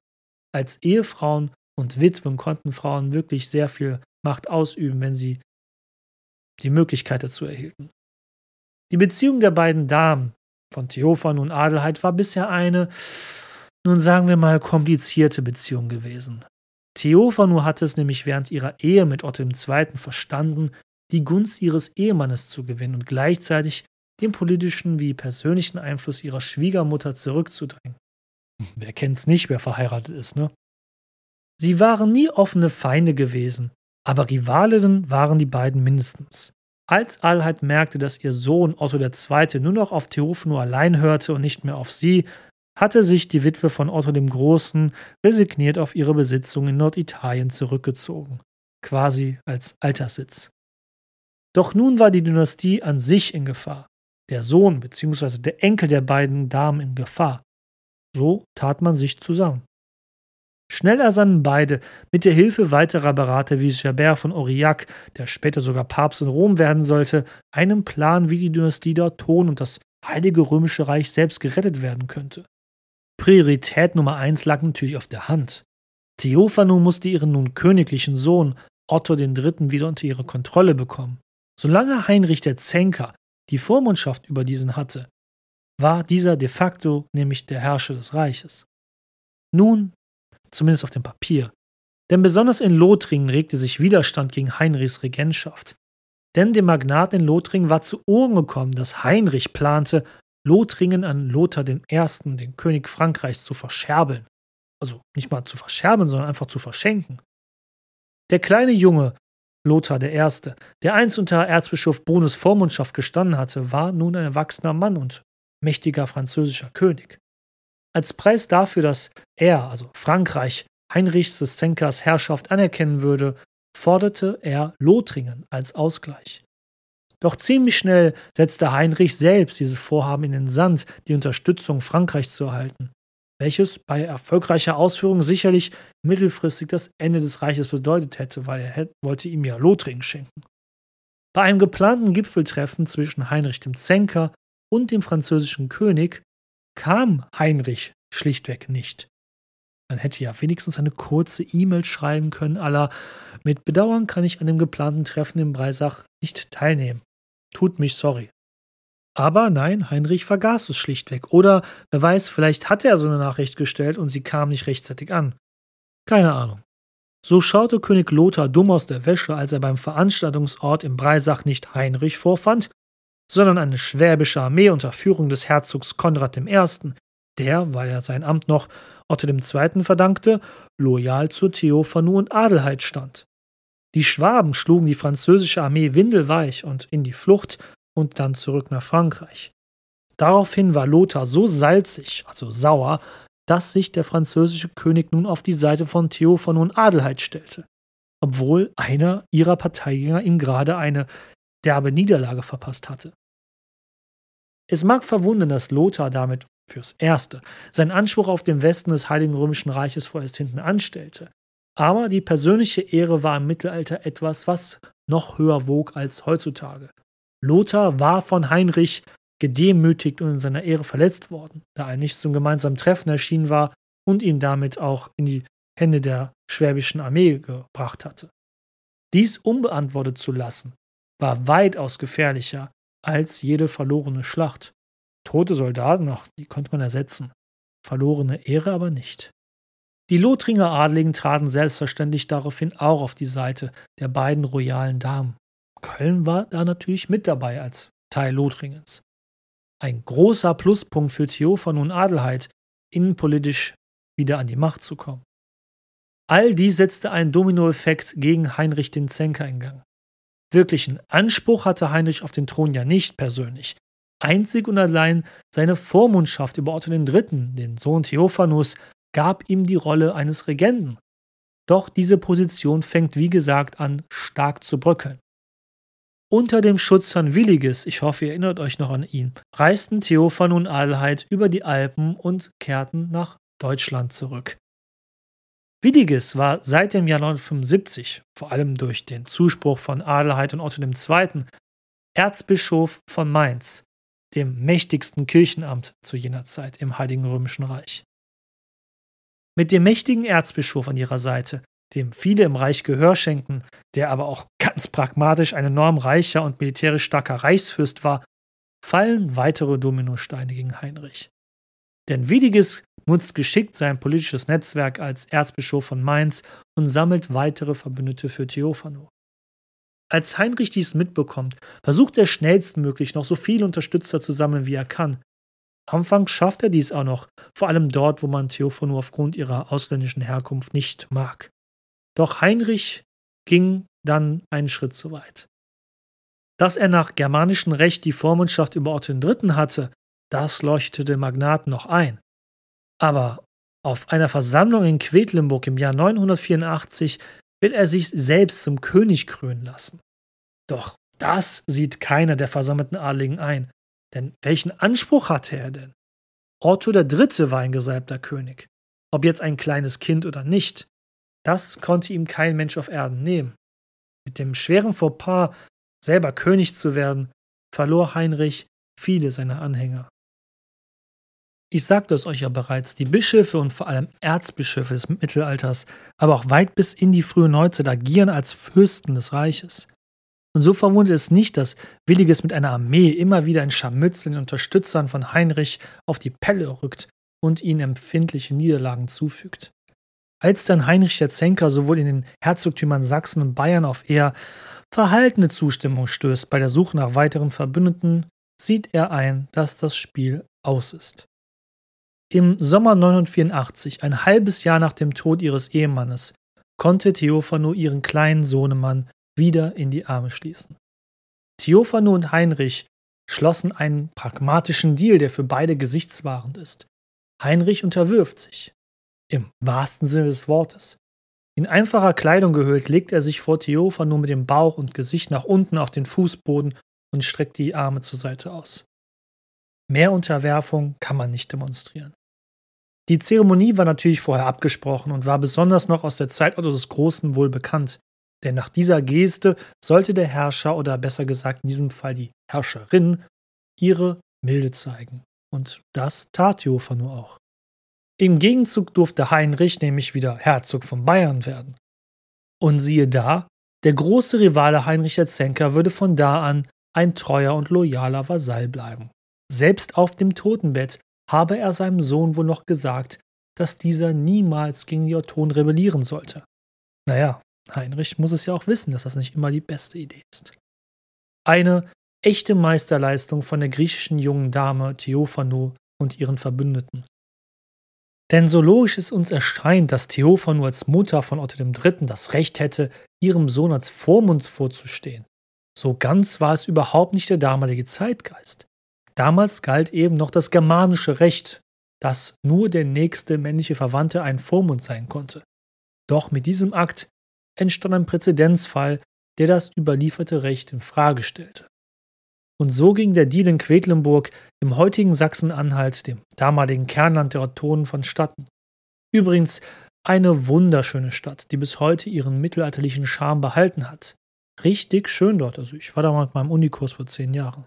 Als Ehefrauen und Witwen konnten Frauen wirklich sehr viel Macht ausüben, wenn sie die Möglichkeit dazu erhielten. Die Beziehung der beiden Damen von Theophan und Adelheid war bisher eine, nun sagen wir mal, komplizierte Beziehung gewesen. Theophanu hatte es nämlich während ihrer Ehe mit Otto II. verstanden, die Gunst ihres Ehemannes zu gewinnen und gleichzeitig den politischen wie persönlichen Einfluss ihrer Schwiegermutter zurückzudrängen. Wer kennt's nicht, wer verheiratet ist, ne? Sie waren nie offene Feinde gewesen, aber Rivalinnen waren die beiden mindestens. Als Allheit merkte, dass ihr Sohn Otto II. nur noch auf Theophano allein hörte und nicht mehr auf sie, hatte sich die Witwe von Otto dem Großen resigniert auf ihre Besitzung in Norditalien zurückgezogen, quasi als Alterssitz. Doch nun war die Dynastie an sich in Gefahr, der Sohn bzw. der Enkel der beiden Damen in Gefahr. So tat man sich zusammen. Schnell ersannen beide, mit der Hilfe weiterer Berater wie Gerbert von Aurillac, der später sogar Papst in Rom werden sollte, einen Plan, wie die Dynastie der Thron und das Heilige Römische Reich selbst gerettet werden könnte. Priorität Nummer eins lag natürlich auf der Hand. Theophano musste ihren nun königlichen Sohn Otto III. wieder unter ihre Kontrolle bekommen. Solange Heinrich der Zänker die Vormundschaft über diesen hatte, war dieser de facto nämlich der Herrscher des Reiches. Nun zumindest auf dem Papier. Denn besonders in Lothringen regte sich Widerstand gegen Heinrichs Regentschaft. Denn dem Magnaten in Lothringen war zu Ohren gekommen, dass Heinrich plante, Lothringen an Lothar I., den König Frankreichs, zu verscherbeln. Also nicht mal zu verscherbeln, sondern einfach zu verschenken. Der kleine Junge, Lothar I., der einst unter Erzbischof Bonus Vormundschaft gestanden hatte, war nun ein erwachsener Mann und mächtiger französischer König. Als Preis dafür, dass er, also Frankreich, Heinrichs des Zenkers Herrschaft anerkennen würde, forderte er Lothringen als Ausgleich. Doch ziemlich schnell setzte Heinrich selbst dieses Vorhaben in den Sand, die Unterstützung Frankreichs zu erhalten, welches bei erfolgreicher Ausführung sicherlich mittelfristig das Ende des Reiches bedeutet hätte, weil er wollte ihm ja Lothringen schenken. Bei einem geplanten Gipfeltreffen zwischen Heinrich dem Zenker und dem französischen König kam Heinrich schlichtweg nicht. Man hätte ja wenigstens eine kurze E-Mail schreiben können, aller mit Bedauern kann ich an dem geplanten Treffen in Breisach nicht teilnehmen. Tut mich sorry. Aber nein, Heinrich vergaß es schlichtweg. Oder wer weiß, vielleicht hatte er so eine Nachricht gestellt und sie kam nicht rechtzeitig an. Keine Ahnung. So schaute König Lothar dumm aus der Wäsche, als er beim Veranstaltungsort im Breisach nicht Heinrich vorfand, sondern eine schwäbische Armee unter Führung des Herzogs Konrad I., der, weil er sein Amt noch Otto II. verdankte, loyal zu Theophanu und Adelheid stand. Die Schwaben schlugen die französische Armee windelweich und in die Flucht und dann zurück nach Frankreich. Daraufhin war Lothar so salzig, also sauer, dass sich der französische König nun auf die Seite von Theophanu und Adelheid stellte, obwohl einer ihrer Parteigänger ihm gerade eine derbe Niederlage verpasst hatte. Es mag verwundern, dass Lothar damit fürs Erste seinen Anspruch auf den Westen des Heiligen Römischen Reiches vorerst hinten anstellte. Aber die persönliche Ehre war im Mittelalter etwas, was noch höher wog als heutzutage. Lothar war von Heinrich gedemütigt und in seiner Ehre verletzt worden, da er nicht zum gemeinsamen Treffen erschienen war und ihn damit auch in die Hände der schwäbischen Armee gebracht hatte. Dies unbeantwortet zu lassen, war weitaus gefährlicher als jede verlorene Schlacht. Tote Soldaten, ach, die konnte man ersetzen. Verlorene Ehre aber nicht. Die Lothringer Adligen traten selbstverständlich daraufhin auch auf die Seite der beiden royalen Damen. Köln war da natürlich mit dabei als Teil Lothringens. Ein großer Pluspunkt für Theophan und Adelheid, innenpolitisch wieder an die Macht zu kommen. All dies setzte einen Dominoeffekt gegen Heinrich den Zenker in Gang. Wirklichen Anspruch hatte Heinrich auf den Thron ja nicht persönlich. Einzig und allein seine Vormundschaft über Otto III., den Sohn Theophanus, gab ihm die Rolle eines Regenten. Doch diese Position fängt wie gesagt an, stark zu bröckeln. Unter dem Schutz von Williges, ich hoffe, ihr erinnert euch noch an ihn, reisten Theophan und Adelheid über die Alpen und kehrten nach Deutschland zurück. Williges war seit dem Jahr 1975, vor allem durch den Zuspruch von Adelheid und Otto II., Erzbischof von Mainz, dem mächtigsten Kirchenamt zu jener Zeit im Heiligen Römischen Reich. Mit dem mächtigen Erzbischof an ihrer Seite, dem viele im Reich Gehör schenken, der aber auch ganz pragmatisch ein enorm reicher und militärisch starker Reichsfürst war, fallen weitere Dominosteine gegen Heinrich. Denn Widiges nutzt geschickt sein politisches Netzwerk als Erzbischof von Mainz und sammelt weitere Verbündete für Theophano. Als Heinrich dies mitbekommt, versucht er schnellstmöglich noch so viele Unterstützer zu sammeln, wie er kann. Anfangs schafft er dies auch noch, vor allem dort, wo man Theophano aufgrund ihrer ausländischen Herkunft nicht mag. Doch Heinrich ging dann einen Schritt zu weit. Dass er nach germanischem Recht die Vormundschaft über Otto III. hatte, das leuchtete Magnaten noch ein. Aber auf einer Versammlung in Quedlinburg im Jahr 984 will er sich selbst zum König krönen lassen. Doch das sieht keiner der versammelten Adligen ein. Denn welchen Anspruch hatte er denn? Otto III. war ein gesalbter König. Ob jetzt ein kleines Kind oder nicht, das konnte ihm kein Mensch auf Erden nehmen. Mit dem schweren Fauxpas, selber König zu werden, verlor Heinrich viele seiner Anhänger. Ich sagte es euch ja bereits, die Bischöfe und vor allem Erzbischöfe des Mittelalters, aber auch weit bis in die frühe Neuzeit agieren als Fürsten des Reiches. Und so verwundert es nicht, dass Williges mit einer Armee immer wieder ein Scharmützel den Unterstützern von Heinrich auf die Pelle rückt und ihnen empfindliche Niederlagen zufügt. Als dann Heinrich der Zenker sowohl in den Herzogtümern Sachsen und Bayern auf eher verhaltene Zustimmung stößt bei der Suche nach weiteren Verbündeten, sieht er ein, dass das Spiel aus ist. Im Sommer 984, ein halbes Jahr nach dem Tod ihres Ehemannes, konnte Theophano ihren kleinen Sohnemann wieder in die Arme schließen. Theophano und Heinrich schlossen einen pragmatischen Deal, der für beide gesichtswahrend ist. Heinrich unterwirft sich. Im wahrsten Sinne des Wortes. In einfacher Kleidung gehüllt legt er sich vor Theophano mit dem Bauch und Gesicht nach unten auf den Fußboden und streckt die Arme zur Seite aus. Mehr Unterwerfung kann man nicht demonstrieren. Die Zeremonie war natürlich vorher abgesprochen und war besonders noch aus der Zeit Otto des Großen wohl bekannt, denn nach dieser Geste sollte der Herrscher oder besser gesagt in diesem Fall die Herrscherin ihre Milde zeigen. Und das tat Theophano auch. Im Gegenzug durfte Heinrich nämlich wieder Herzog von Bayern werden. Und siehe da, der große Rivale Heinrich der Zenker würde von da an ein treuer und loyaler Vasall bleiben. Selbst auf dem Totenbett habe er seinem Sohn wohl noch gesagt, dass dieser niemals gegen die Ottonen rebellieren sollte. Naja, Heinrich muss es ja auch wissen, dass das nicht immer die beste Idee ist. Eine echte Meisterleistung von der griechischen jungen Dame Theophano und ihren Verbündeten. Denn so logisch es uns erscheint, dass Theophano als Mutter von Otto III. das Recht hätte, ihrem Sohn als Vormund vorzustehen, so ganz war es überhaupt nicht der damalige Zeitgeist. Damals galt eben noch das germanische Recht, dass nur der nächste männliche Verwandte ein Vormund sein konnte. Doch mit diesem Akt entstand ein Präzedenzfall, der das überlieferte Recht in Frage stellte. Und so ging der Deal in Quedlinburg im heutigen Sachsen-Anhalt, dem damaligen Kernland der Ottonen, vonstatten. Übrigens eine wunderschöne Stadt, die bis heute ihren mittelalterlichen Charme behalten hat. Richtig schön dort. Also ich war da mal mit meinem Unikurs vor zehn Jahren.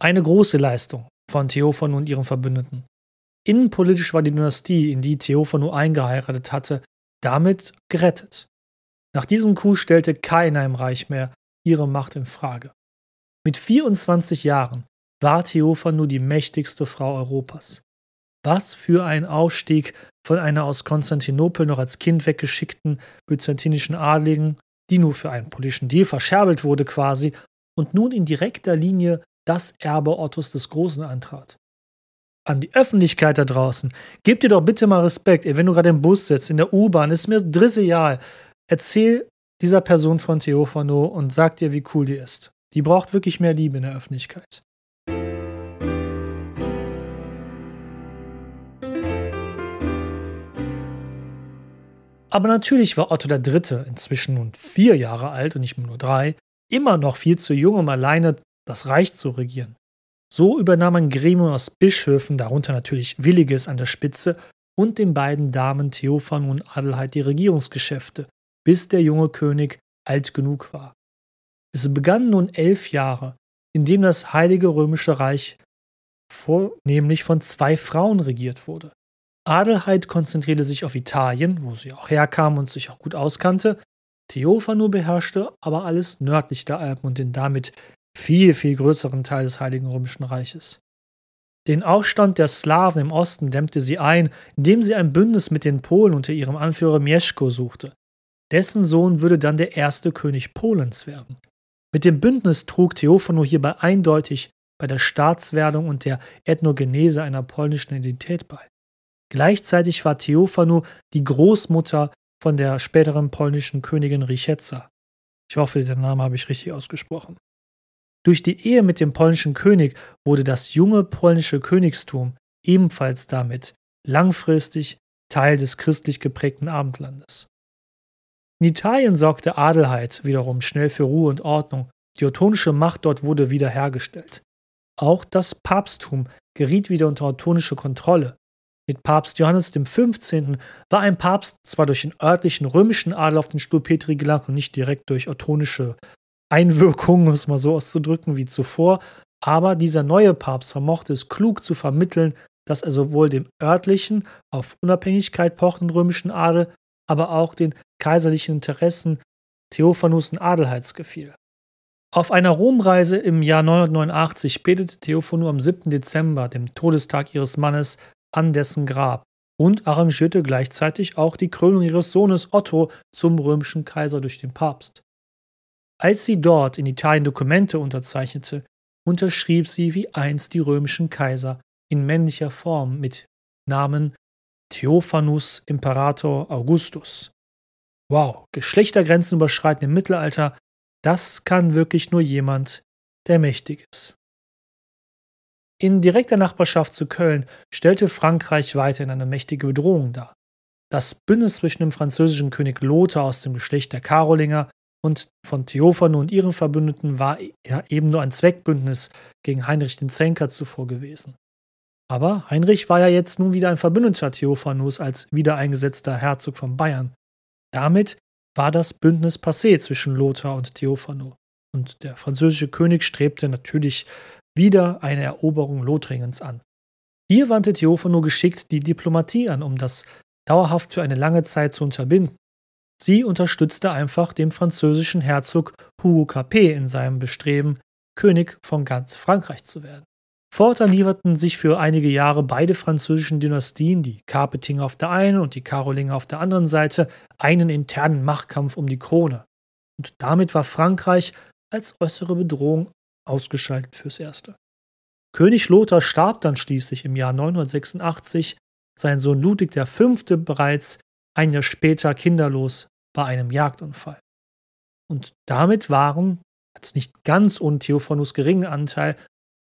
Eine große Leistung von Theophano und ihren Verbündeten. Innenpolitisch war die Dynastie, in die Theophano eingeheiratet hatte, damit gerettet. Nach diesem Coup stellte keiner im Reich mehr ihre Macht in Frage. Mit 24 Jahren war Theophano die mächtigste Frau Europas. Was für ein Aufstieg von einer aus Konstantinopel noch als Kind weggeschickten byzantinischen Adligen, die nur für einen politischen Deal verscherbelt wurde quasi und nun in direkter Linie das Erbe Ottos des Großen antrat. An die Öffentlichkeit da draußen, gebt ihr doch bitte mal Respekt, ey, wenn du gerade im Bus sitzt, in der U-Bahn, ist mir drissejal erzähl dieser Person von Theophano und sag dir, wie cool die ist. Die braucht wirklich mehr Liebe in der Öffentlichkeit. Aber natürlich war Otto der Dritte, inzwischen nun vier Jahre alt und nicht mehr nur drei, immer noch viel zu jung, um alleine das Reich zu regieren. So übernahm ein Gremium aus Bischöfen, darunter natürlich Williges an der Spitze, und den beiden Damen Theophan und Adelheid die Regierungsgeschäfte bis der junge König alt genug war. Es begannen nun elf Jahre, in dem das Heilige Römische Reich vornehmlich von zwei Frauen regiert wurde. Adelheid konzentrierte sich auf Italien, wo sie auch herkam und sich auch gut auskannte. Theophano beherrschte aber alles nördlich der Alpen und den damit viel, viel größeren Teil des Heiligen Römischen Reiches. Den Aufstand der Slawen im Osten dämmte sie ein, indem sie ein Bündnis mit den Polen unter ihrem Anführer Mieszko suchte. Dessen Sohn würde dann der erste König Polens werden. Mit dem Bündnis trug Theophano hierbei eindeutig bei der Staatswerdung und der Ethnogenese einer polnischen Identität bei. Gleichzeitig war Theophano die Großmutter von der späteren polnischen Königin Richetza. Ich hoffe, den Namen habe ich richtig ausgesprochen. Durch die Ehe mit dem polnischen König wurde das junge polnische Königstum ebenfalls damit langfristig Teil des christlich geprägten Abendlandes. In Italien sorgte Adelheid wiederum schnell für Ruhe und Ordnung. Die ottonische Macht dort wurde wiederhergestellt. Auch das Papsttum geriet wieder unter ottonische Kontrolle. Mit Papst Johannes XV. war ein Papst zwar durch den örtlichen römischen Adel auf den Stuhl Petri gelangt und nicht direkt durch ottonische Einwirkung, um es mal so auszudrücken, wie zuvor. Aber dieser neue Papst vermochte es klug zu vermitteln, dass er sowohl dem örtlichen, auf Unabhängigkeit pochenden römischen Adel, aber auch den kaiserlichen Interessen Theophanus und Adelheids gefiel. Auf einer Romreise im Jahr 989 betete Theophanu am 7. Dezember, dem Todestag ihres Mannes, an dessen Grab und arrangierte gleichzeitig auch die Krönung ihres Sohnes Otto zum römischen Kaiser durch den Papst. Als sie dort in Italien Dokumente unterzeichnete, unterschrieb sie wie einst die römischen Kaiser in männlicher Form mit Namen Theophanus Imperator Augustus. Wow, Geschlechtergrenzen überschreiten im Mittelalter, das kann wirklich nur jemand, der mächtig ist. In direkter Nachbarschaft zu Köln stellte Frankreich weiterhin eine mächtige Bedrohung dar. Das Bündnis zwischen dem französischen König Lothar aus dem Geschlecht der Karolinger und von Theophano und ihren Verbündeten war ja eben nur ein Zweckbündnis gegen Heinrich den Zenker zuvor gewesen. Aber Heinrich war ja jetzt nun wieder ein Verbündeter Theophanos als wiedereingesetzter Herzog von Bayern. Damit war das Bündnis passé zwischen Lothar und Theophano. Und der französische König strebte natürlich wieder eine Eroberung Lothringens an. Hier wandte Theophano geschickt die Diplomatie an, um das dauerhaft für eine lange Zeit zu unterbinden. Sie unterstützte einfach den französischen Herzog Hugo Capet in seinem Bestreben, König von ganz Frankreich zu werden. Fortan lieferten sich für einige Jahre beide französischen Dynastien, die Carpetinger auf der einen und die Karolinger auf der anderen Seite, einen internen Machtkampf um die Krone. Und damit war Frankreich als äußere Bedrohung ausgeschaltet fürs Erste. König Lothar starb dann schließlich im Jahr 986, sein Sohn Ludwig V. bereits ein Jahr später kinderlos bei einem Jagdunfall. Und damit waren, als nicht ganz ohne Theophanus geringen Anteil,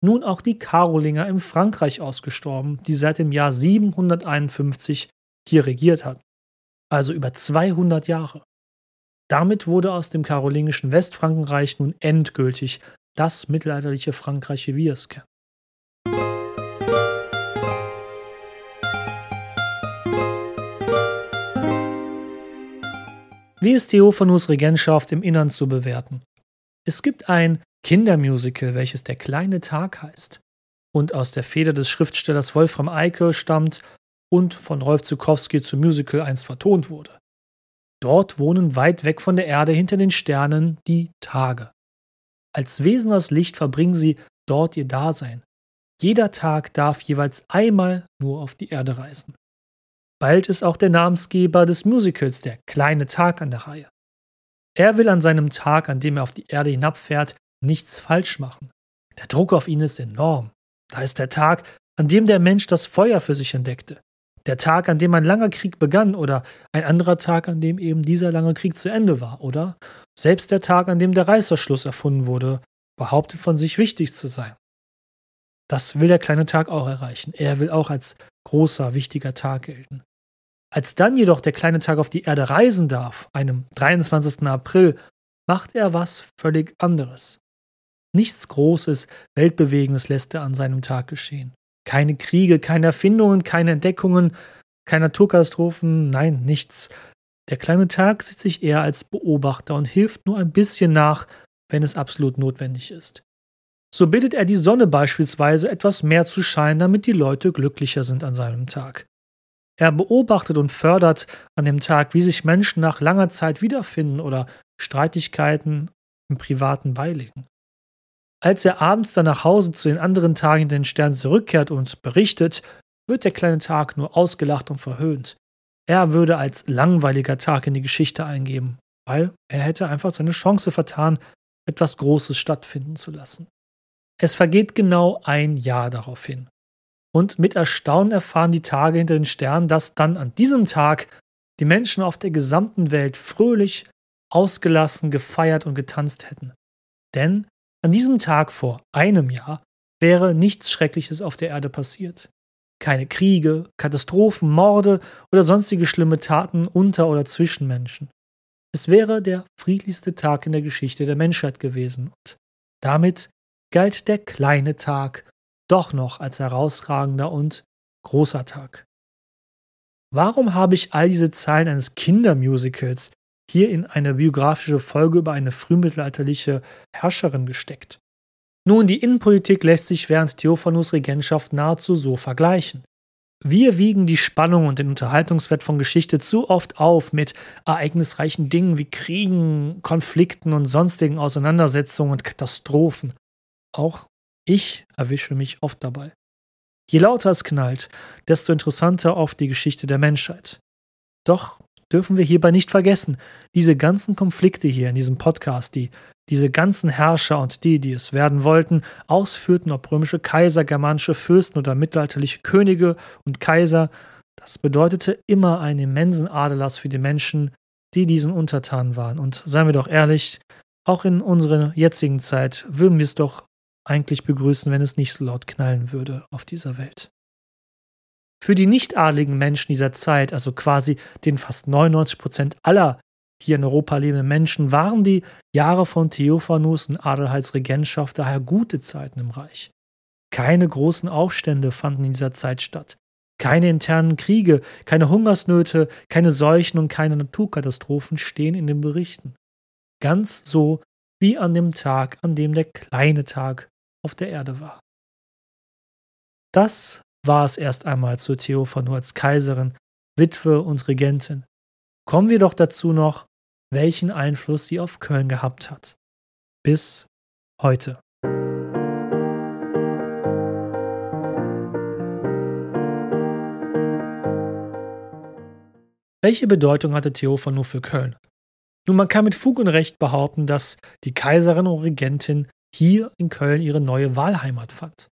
nun auch die Karolinger in Frankreich ausgestorben, die seit dem Jahr 751 hier regiert hatten. Also über 200 Jahre. Damit wurde aus dem karolingischen Westfrankenreich nun endgültig das mittelalterliche Frankreich, wie wir es kennen. Wie ist Theophanus Regentschaft im Innern zu bewerten? Es gibt ein Kindermusical, welches Der kleine Tag heißt und aus der Feder des Schriftstellers Wolfram Eike stammt und von Rolf Zukowski zum Musical einst vertont wurde. Dort wohnen weit weg von der Erde hinter den Sternen die Tage. Als Wesen aus Licht verbringen sie dort ihr Dasein. Jeder Tag darf jeweils einmal nur auf die Erde reisen. Bald ist auch der Namensgeber des Musicals der kleine Tag an der Reihe. Er will an seinem Tag, an dem er auf die Erde hinabfährt, nichts falsch machen. Der Druck auf ihn ist enorm. Da ist der Tag, an dem der Mensch das Feuer für sich entdeckte. Der Tag, an dem ein langer Krieg begann oder ein anderer Tag, an dem eben dieser lange Krieg zu Ende war, oder selbst der Tag, an dem der Reißverschluss erfunden wurde, behauptet von sich wichtig zu sein. Das will der kleine Tag auch erreichen. Er will auch als großer, wichtiger Tag gelten. Als dann jedoch der kleine Tag auf die Erde reisen darf, einem 23. April, macht er was völlig anderes. Nichts Großes, Weltbewegendes lässt er an seinem Tag geschehen. Keine Kriege, keine Erfindungen, keine Entdeckungen, keine Naturkatastrophen, nein, nichts. Der kleine Tag sieht sich eher als Beobachter und hilft nur ein bisschen nach, wenn es absolut notwendig ist. So bittet er die Sonne beispielsweise etwas mehr zu scheinen, damit die Leute glücklicher sind an seinem Tag. Er beobachtet und fördert an dem Tag, wie sich Menschen nach langer Zeit wiederfinden oder Streitigkeiten im Privaten beilegen. Als er abends dann nach Hause zu den anderen Tagen in den Sternen zurückkehrt und berichtet, wird der kleine Tag nur ausgelacht und verhöhnt. Er würde als langweiliger Tag in die Geschichte eingeben, weil er hätte einfach seine Chance vertan, etwas Großes stattfinden zu lassen. Es vergeht genau ein Jahr daraufhin. Und mit Erstaunen erfahren die Tage hinter den Sternen, dass dann an diesem Tag die Menschen auf der gesamten Welt fröhlich, ausgelassen, gefeiert und getanzt hätten. Denn an diesem Tag vor einem Jahr wäre nichts Schreckliches auf der Erde passiert. Keine Kriege, Katastrophen, Morde oder sonstige schlimme Taten unter oder zwischen Menschen. Es wäre der friedlichste Tag in der Geschichte der Menschheit gewesen und damit galt der kleine Tag doch noch als herausragender und großer Tag. Warum habe ich all diese Zeilen eines Kindermusicals hier in eine biografische Folge über eine frühmittelalterliche Herrscherin gesteckt. Nun, die Innenpolitik lässt sich während Theophanus Regentschaft nahezu so vergleichen. Wir wiegen die Spannung und den Unterhaltungswert von Geschichte zu oft auf mit ereignisreichen Dingen wie Kriegen, Konflikten und sonstigen Auseinandersetzungen und Katastrophen. Auch ich erwische mich oft dabei. Je lauter es knallt, desto interessanter oft die Geschichte der Menschheit. Doch dürfen wir hierbei nicht vergessen, diese ganzen Konflikte hier in diesem Podcast, die diese ganzen Herrscher und die, die es werden wollten, ausführten, ob römische Kaiser, germanische Fürsten oder mittelalterliche Könige und Kaiser, das bedeutete immer einen immensen Aderlass für die Menschen, die diesen untertan waren. Und seien wir doch ehrlich, auch in unserer jetzigen Zeit würden wir es doch eigentlich begrüßen, wenn es nicht so laut knallen würde auf dieser Welt. Für die nicht-adligen Menschen dieser Zeit, also quasi den fast 99 Prozent aller hier in Europa lebenden Menschen, waren die Jahre von Theophanus und Adelheids Regentschaft daher gute Zeiten im Reich. Keine großen Aufstände fanden in dieser Zeit statt. Keine internen Kriege, keine Hungersnöte, keine Seuchen und keine Naturkatastrophen stehen in den Berichten. Ganz so wie an dem Tag, an dem der kleine Tag auf der Erde war. Das war es erst einmal zu Theophanu als Kaiserin, Witwe und Regentin. Kommen wir doch dazu noch, welchen Einfluss sie auf Köln gehabt hat. Bis heute. Welche Bedeutung hatte Theophanu für Köln? Nun, man kann mit Fug und Recht behaupten, dass die Kaiserin und Regentin hier in Köln ihre neue Wahlheimat fand.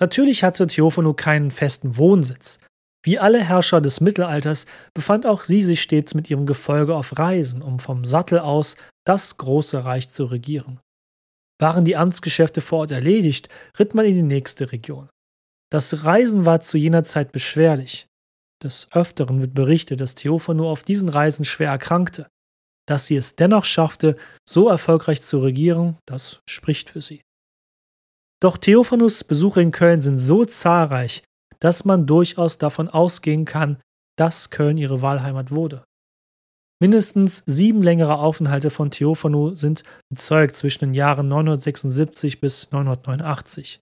Natürlich hatte Theophano keinen festen Wohnsitz. Wie alle Herrscher des Mittelalters befand auch sie sich stets mit ihrem Gefolge auf Reisen, um vom Sattel aus das große Reich zu regieren. Waren die Amtsgeschäfte vor Ort erledigt, ritt man in die nächste Region. Das Reisen war zu jener Zeit beschwerlich. Des Öfteren wird berichtet, dass Theophano auf diesen Reisen schwer erkrankte. Dass sie es dennoch schaffte, so erfolgreich zu regieren, das spricht für sie. Doch Theophanus Besuche in Köln sind so zahlreich, dass man durchaus davon ausgehen kann, dass Köln ihre Wahlheimat wurde. Mindestens sieben längere Aufenthalte von Theophanu sind bezeugt zwischen den Jahren 976 bis 989.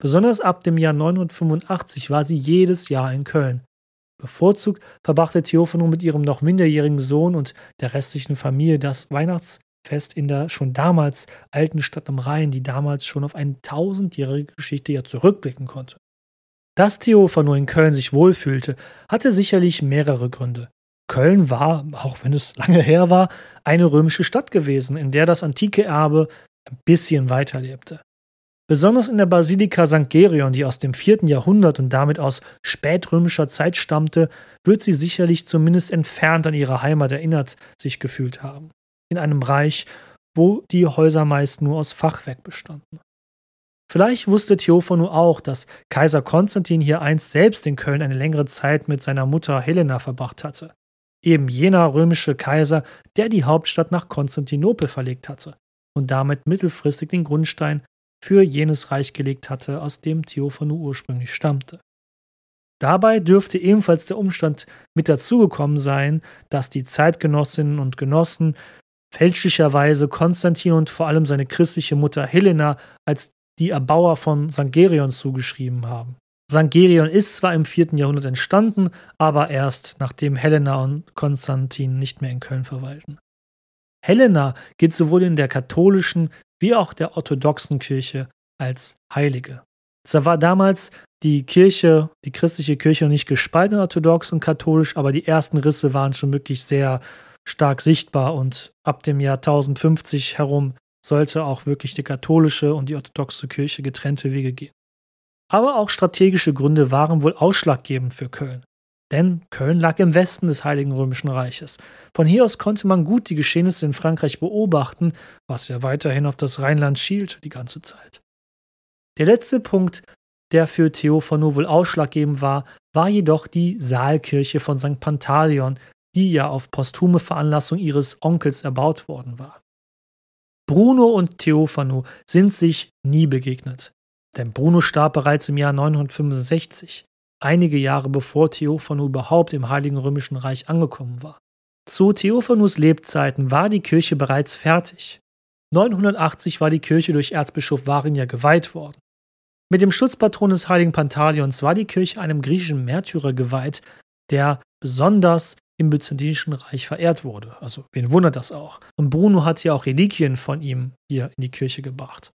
Besonders ab dem Jahr 985 war sie jedes Jahr in Köln. Bevorzugt verbrachte Theophanu mit ihrem noch minderjährigen Sohn und der restlichen Familie das Weihnachts- fest in der schon damals alten Stadt am Rhein, die damals schon auf eine tausendjährige Geschichte ja zurückblicken konnte. Dass Theophan in Köln sich wohlfühlte, hatte sicherlich mehrere Gründe. Köln war, auch wenn es lange her war, eine römische Stadt gewesen, in der das antike Erbe ein bisschen weiterlebte. Besonders in der Basilika St. Gerion, die aus dem 4. Jahrhundert und damit aus spätrömischer Zeit stammte, wird sie sicherlich zumindest entfernt an ihre Heimat erinnert sich gefühlt haben in einem Reich, wo die Häuser meist nur aus Fachwerk bestanden. Vielleicht wusste Theophanu auch, dass Kaiser Konstantin hier einst selbst in Köln eine längere Zeit mit seiner Mutter Helena verbracht hatte. Eben jener römische Kaiser, der die Hauptstadt nach Konstantinopel verlegt hatte und damit mittelfristig den Grundstein für jenes Reich gelegt hatte, aus dem Theophanu ursprünglich stammte. Dabei dürfte ebenfalls der Umstand mit dazugekommen sein, dass die Zeitgenossinnen und Genossen fälschlicherweise Konstantin und vor allem seine christliche Mutter Helena als die Erbauer von St. Gerion zugeschrieben haben. St. Gerion ist zwar im 4. Jahrhundert entstanden, aber erst nachdem Helena und Konstantin nicht mehr in Köln verweilten. Helena gilt sowohl in der katholischen wie auch der orthodoxen Kirche als Heilige. Zwar war damals die Kirche, die christliche Kirche nicht gespalten orthodox und katholisch, aber die ersten Risse waren schon wirklich sehr stark sichtbar und ab dem Jahr 1050 herum sollte auch wirklich die katholische und die orthodoxe Kirche getrennte Wege gehen. Aber auch strategische Gründe waren wohl ausschlaggebend für Köln. Denn Köln lag im Westen des Heiligen Römischen Reiches. Von hier aus konnte man gut die Geschehnisse in Frankreich beobachten, was ja weiterhin auf das Rheinland schielt die ganze Zeit. Der letzte Punkt, der für Theophano wohl ausschlaggebend war, war jedoch die Saalkirche von St. Pantaleon, die ja auf posthume Veranlassung ihres Onkels erbaut worden war. Bruno und Theophano sind sich nie begegnet, denn Bruno starb bereits im Jahr 965, einige Jahre bevor Theophano überhaupt im Heiligen Römischen Reich angekommen war. Zu Theophanus Lebzeiten war die Kirche bereits fertig. 980 war die Kirche durch Erzbischof Varinia geweiht worden. Mit dem Schutzpatron des heiligen Pantaleons war die Kirche einem griechischen Märtyrer geweiht, der besonders im Byzantinischen Reich verehrt wurde. Also, wen wundert das auch? Und Bruno hat ja auch Reliquien von ihm hier in die Kirche gebracht.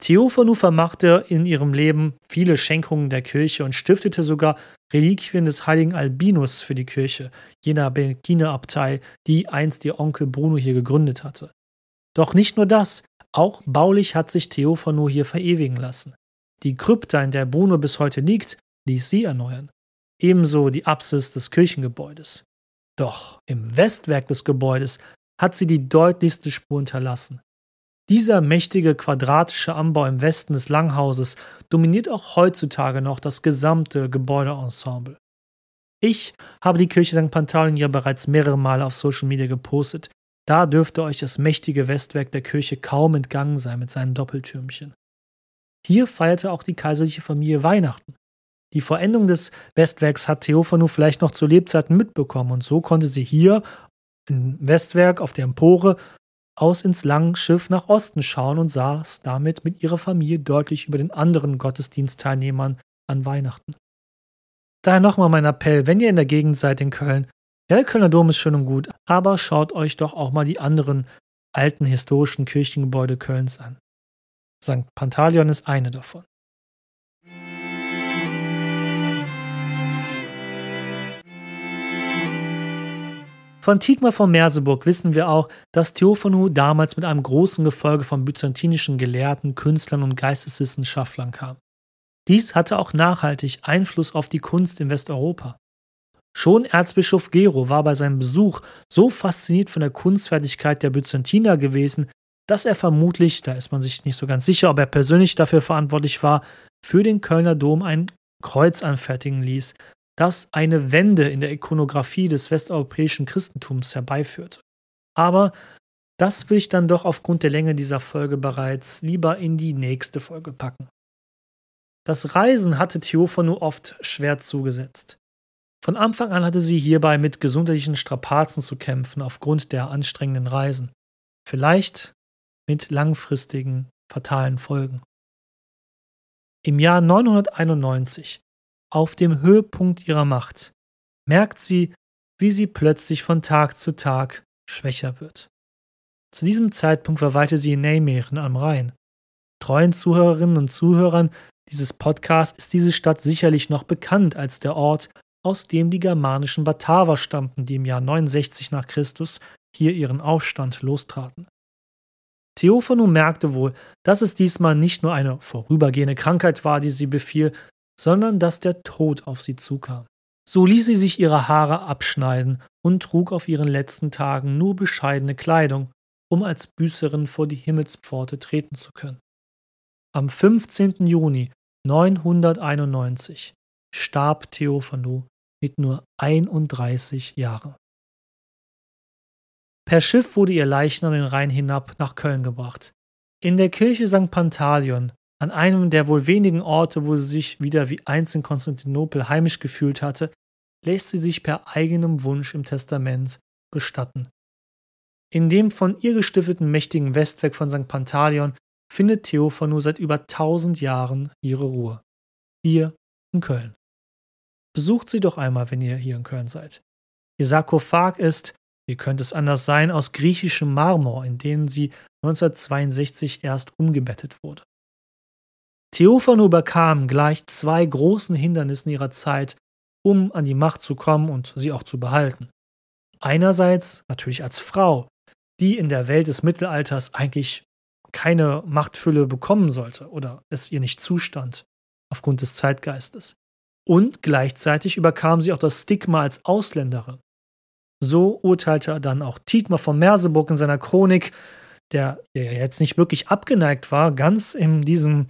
Theophanu vermachte in ihrem Leben viele Schenkungen der Kirche und stiftete sogar Reliquien des heiligen Albinus für die Kirche, jener Belginerabtei, die einst ihr Onkel Bruno hier gegründet hatte. Doch nicht nur das, auch baulich hat sich Theophanu hier verewigen lassen. Die Krypta, in der Bruno bis heute liegt, ließ sie erneuern ebenso die Apsis des Kirchengebäudes. Doch im Westwerk des Gebäudes hat sie die deutlichste Spur hinterlassen. Dieser mächtige quadratische Anbau im Westen des Langhauses dominiert auch heutzutage noch das gesamte Gebäudeensemble. Ich habe die Kirche St. Pantaleon ja bereits mehrere Male auf Social Media gepostet. Da dürfte euch das mächtige Westwerk der Kirche kaum entgangen sein mit seinen Doppeltürmchen. Hier feierte auch die kaiserliche Familie Weihnachten. Die Vollendung des Westwerks hat Theophanu vielleicht noch zu Lebzeiten mitbekommen und so konnte sie hier im Westwerk auf der Empore aus ins Langschiff nach Osten schauen und saß damit mit ihrer Familie deutlich über den anderen Gottesdienstteilnehmern an Weihnachten. Daher nochmal mein Appell, wenn ihr in der Gegend seid in Köln, ja, der Kölner Dom ist schön und gut, aber schaut euch doch auch mal die anderen alten historischen Kirchengebäude Kölns an. St. Pantaleon ist eine davon. Von Thietmar von Merseburg wissen wir auch, dass Theophanu damals mit einem großen Gefolge von byzantinischen Gelehrten, Künstlern und Geisteswissenschaftlern kam. Dies hatte auch nachhaltig Einfluss auf die Kunst in Westeuropa. Schon Erzbischof Gero war bei seinem Besuch so fasziniert von der Kunstfertigkeit der Byzantiner gewesen, dass er vermutlich, da ist man sich nicht so ganz sicher, ob er persönlich dafür verantwortlich war, für den Kölner Dom ein Kreuz anfertigen ließ, das eine Wende in der Ikonografie des westeuropäischen Christentums herbeiführte. Aber das will ich dann doch aufgrund der Länge dieser Folge bereits lieber in die nächste Folge packen. Das Reisen hatte Theophanu oft schwer zugesetzt. Von Anfang an hatte sie hierbei mit gesundheitlichen Strapazen zu kämpfen aufgrund der anstrengenden Reisen. Vielleicht mit langfristigen, fatalen Folgen. Im Jahr 991 auf dem Höhepunkt ihrer Macht, merkt sie, wie sie plötzlich von Tag zu Tag schwächer wird. Zu diesem Zeitpunkt verweilte sie in Nijmegen am Rhein. Treuen Zuhörerinnen und Zuhörern dieses Podcasts ist diese Stadt sicherlich noch bekannt als der Ort, aus dem die germanischen Bataver stammten, die im Jahr 69 nach Christus hier ihren Aufstand lostraten. Theophanu merkte wohl, dass es diesmal nicht nur eine vorübergehende Krankheit war, die sie befiel, sondern dass der Tod auf sie zukam. So ließ sie sich ihre Haare abschneiden und trug auf ihren letzten Tagen nur bescheidene Kleidung, um als Büßerin vor die Himmelspforte treten zu können. Am 15. Juni 991 starb Theophanu mit nur 31 Jahren. Per Schiff wurde ihr Leichnam den Rhein hinab nach Köln gebracht. In der Kirche St. Pantaleon, an einem der wohl wenigen Orte, wo sie sich wieder wie einst in Konstantinopel heimisch gefühlt hatte, lässt sie sich per eigenem Wunsch im Testament bestatten. In dem von ihr gestifteten mächtigen Westwerk von St. Pantaleon findet Theophanu seit über tausend Jahren ihre Ruhe. Hier in Köln. Besucht sie doch einmal, wenn ihr hier in Köln seid. Ihr Sarkophag ist, wie könnte es anders sein, aus griechischem Marmor, in den sie 1962 erst umgebettet wurde. Theophanu überkam gleich zwei großen Hindernissen ihrer Zeit, um an die Macht zu kommen und sie auch zu behalten. Einerseits natürlich als Frau, die in der Welt des Mittelalters eigentlich keine Machtfülle bekommen sollte oder es ihr nicht zustand, aufgrund des Zeitgeistes. Und gleichzeitig überkam sie auch das Stigma als Ausländerin. So urteilte dann auch Tietmar von Merseburg in seiner Chronik, der ja jetzt nicht wirklich abgeneigt war, ganz in diesem,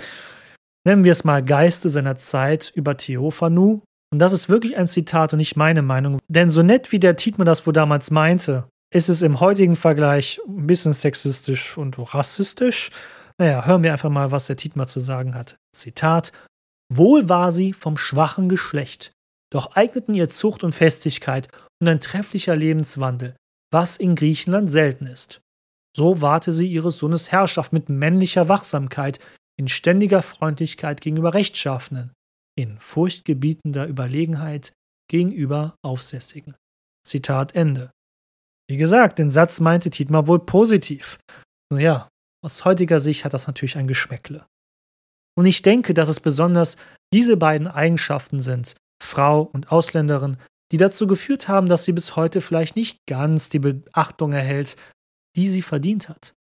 nennen wir es mal, Geiste seiner Zeit über Theophanu. Und das ist wirklich ein Zitat und nicht meine Meinung. Denn so nett wie der Tietmar das wohl damals meinte, ist es im heutigen Vergleich ein bisschen sexistisch und rassistisch. Naja, hören wir einfach mal, was der Tietmar zu sagen hat. Zitat: Wohl war sie vom schwachen Geschlecht, doch eigneten ihr Zucht und Festigkeit und ein trefflicher Lebenswandel, was in Griechenland selten ist. So wahrte sie ihres Sohnes Herrschaft mit männlicher Wachsamkeit, in ständiger Freundlichkeit gegenüber Rechtschaffenen, in furchtgebietender Überlegenheit gegenüber Aufsässigen. Zitat Ende. Wie gesagt, den Satz meinte Tietmar wohl positiv. Nun ja, aus heutiger Sicht hat das natürlich ein Geschmäckle. Und ich denke, dass es besonders diese beiden Eigenschaften sind, Frau und Ausländerin, die dazu geführt haben, dass sie bis heute vielleicht nicht ganz die Beachtung erhält, die sie verdient hat.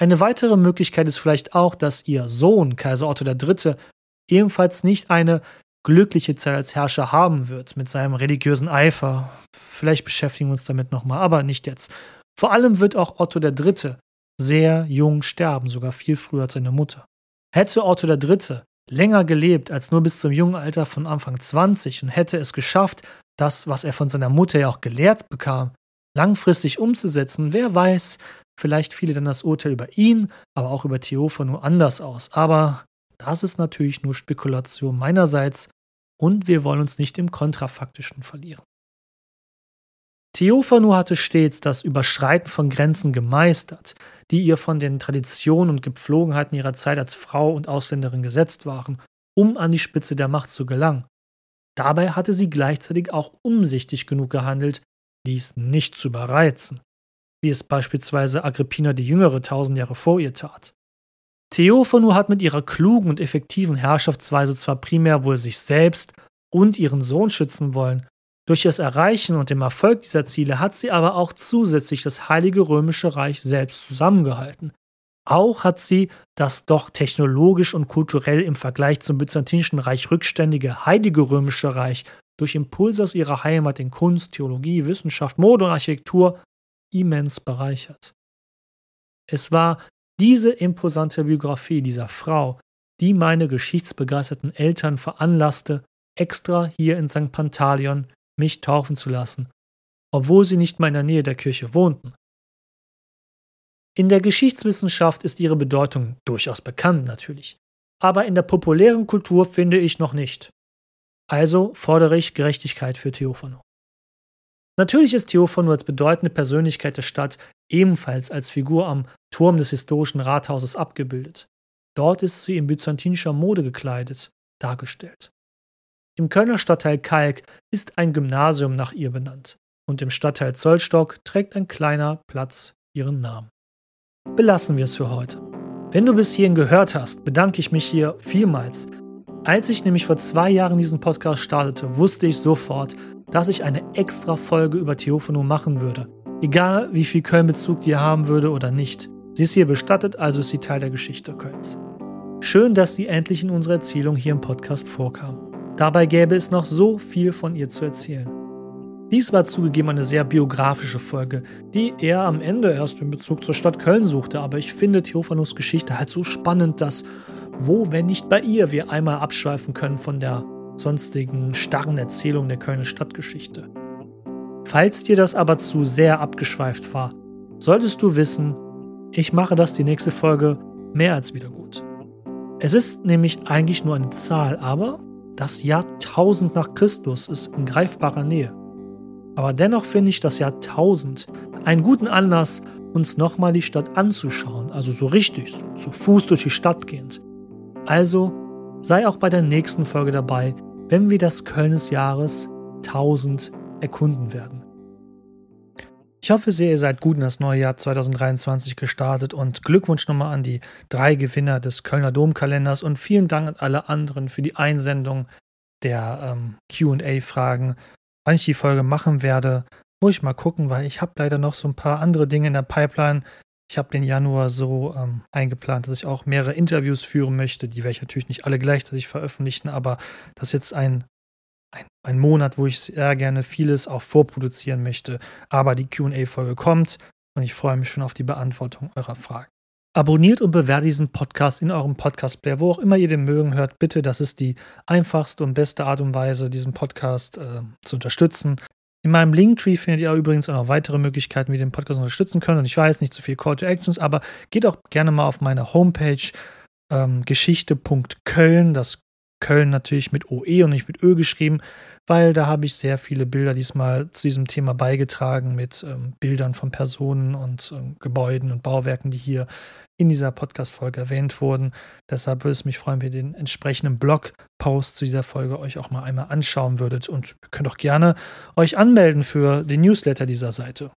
Eine weitere Möglichkeit ist vielleicht auch, dass ihr Sohn, Kaiser Otto III., ebenfalls nicht eine glückliche Zeit als Herrscher haben wird mit seinem religiösen Eifer. Vielleicht beschäftigen wir uns damit nochmal, aber nicht jetzt. Vor allem wird auch Otto III. sehr jung sterben, sogar viel früher als seine Mutter. Hätte Otto III. länger gelebt als nur bis zum jungen Alter von Anfang 20 und hätte es geschafft, das, was er von seiner Mutter ja auch gelehrt bekam, langfristig umzusetzen, wer weiß, vielleicht fiele dann das Urteil über ihn, aber auch über Theophano anders aus. Aber das ist natürlich nur Spekulation meinerseits und wir wollen uns nicht im Kontrafaktischen verlieren. Theophanu hatte stets das Überschreiten von Grenzen gemeistert, die ihr von den Traditionen und Gepflogenheiten ihrer Zeit als Frau und Ausländerin gesetzt waren, um an die Spitze der Macht zu gelangen. Dabei hatte sie gleichzeitig auch umsichtig genug gehandelt, dies nicht zu überreizen, wie es beispielsweise Agrippina die Jüngere tausend Jahre vor ihr tat. Theophanu hat mit ihrer klugen und effektiven Herrschaftsweise zwar primär wohl sich selbst und ihren Sohn schützen wollen, durch das Erreichen und dem Erfolg dieser Ziele hat sie aber auch zusätzlich das Heilige Römische Reich selbst zusammengehalten. Auch hat sie das doch technologisch und kulturell im Vergleich zum Byzantinischen Reich rückständige Heilige Römische Reich durch Impulse aus ihrer Heimat in Kunst, Theologie, Wissenschaft, Mode und Architektur immens bereichert. Es war diese imposante Biografie dieser Frau, die meine geschichtsbegeisterten Eltern veranlasste, extra hier in St. Pantaleon mich taufen zu lassen, obwohl sie nicht mal in der Nähe der Kirche wohnten. In der Geschichtswissenschaft ist ihre Bedeutung durchaus bekannt natürlich, aber in der populären Kultur finde ich noch nicht. Also fordere ich Gerechtigkeit für Theophano. Natürlich ist Theophano als bedeutende Persönlichkeit der Stadt ebenfalls als Figur am Turm des historischen Rathauses abgebildet. Dort ist sie in byzantinischer Mode gekleidet, dargestellt. Im Kölner Stadtteil Kalk ist ein Gymnasium nach ihr benannt und im Stadtteil Zollstock trägt ein kleiner Platz ihren Namen. Belassen wir es für heute. Wenn du bis hierhin gehört hast, bedanke ich mich hier vielmals. Als ich nämlich vor zwei Jahren diesen Podcast startete, wusste ich sofort, dass ich eine extra Folge über Theophano machen würde. Egal wie viel Köln-Bezug die haben würde oder nicht. Sie ist hier bestattet, also ist sie Teil der Geschichte Kölns. Schön, dass sie endlich in unserer Erzählung hier im Podcast vorkam. Dabei gäbe es noch so viel von ihr zu erzählen. Dies war zugegeben eine sehr biografische Folge, die eher am Ende erst in Bezug zur Stadt Köln suchte, aber ich finde Theophanos Geschichte halt so spannend, dass wo, wenn nicht bei ihr, wir einmal abschweifen können von der sonstigen starren Erzählung der Kölner Stadtgeschichte. Falls dir das aber zu sehr abgeschweift war, solltest du wissen, ich mache das die nächste Folge mehr als wieder gut. Es ist nämlich eigentlich nur eine Zahl, aber das Jahr 1000 nach Christus ist in greifbarer Nähe. Aber dennoch finde ich das Jahr 1000 einen guten Anlass, uns nochmal die Stadt anzuschauen, also so richtig, so zu Fuß durch die Stadt gehend. Also sei auch bei der nächsten Folge dabei, wenn wir das Köln des Jahres 1000 erkunden werden. Ich hoffe sehr, ihr seid gut in das neue Jahr 2023 gestartet und Glückwunsch nochmal an die drei Gewinner des Kölner Domkalenders und vielen Dank an alle anderen für die Einsendung der ähm, QA-Fragen. Wann ich die Folge machen werde, muss ich mal gucken, weil ich habe leider noch so ein paar andere Dinge in der Pipeline. Ich habe den Januar so ähm, eingeplant, dass ich auch mehrere Interviews führen möchte. Die werde ich natürlich nicht alle gleichzeitig veröffentlichen, aber das ist jetzt ein, ein, ein Monat, wo ich sehr gerne vieles auch vorproduzieren möchte. Aber die QA-Folge kommt und ich freue mich schon auf die Beantwortung eurer Fragen. Abonniert und bewertet diesen Podcast in eurem Podcast-Player, wo auch immer ihr den mögen hört. Bitte, das ist die einfachste und beste Art und Weise, diesen Podcast äh, zu unterstützen. In meinem Linktree findet ihr übrigens auch noch weitere Möglichkeiten, wie ihr den Podcast unterstützen könnt. Und ich weiß nicht zu so viel Call to Actions, aber geht auch gerne mal auf meine Homepage ähm, geschichte.köln. Das Köln natürlich mit OE und nicht mit Ö geschrieben, weil da habe ich sehr viele Bilder diesmal zu diesem Thema beigetragen mit ähm, Bildern von Personen und ähm, Gebäuden und Bauwerken, die hier in dieser Podcast-Folge erwähnt wurden. Deshalb würde es mich freuen, wenn ihr den entsprechenden Blog-Post zu dieser Folge euch auch mal einmal anschauen würdet und könnt auch gerne euch anmelden für den Newsletter dieser Seite.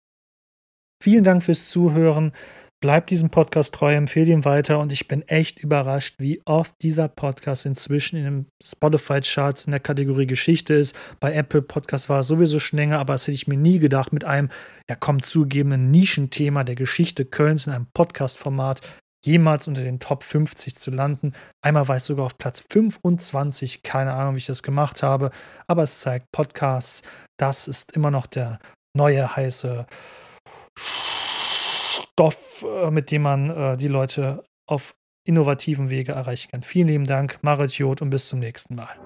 Vielen Dank fürs Zuhören. Bleibt diesem Podcast treu, empfehlt ihn weiter und ich bin echt überrascht, wie oft dieser Podcast inzwischen in den Spotify-Charts in der Kategorie Geschichte ist. Bei Apple Podcast war es sowieso schon länger, aber das hätte ich mir nie gedacht, mit einem, ja komm, zugegebenen Nischenthema der Geschichte Kölns in einem Podcast-Format jemals unter den Top 50 zu landen. Einmal war ich sogar auf Platz 25, keine Ahnung, wie ich das gemacht habe, aber es zeigt Podcasts, das ist immer noch der neue heiße Stoff, äh, mit dem man äh, die Leute auf innovativen Wege erreichen kann. Vielen lieben Dank, Marit Jod und bis zum nächsten Mal.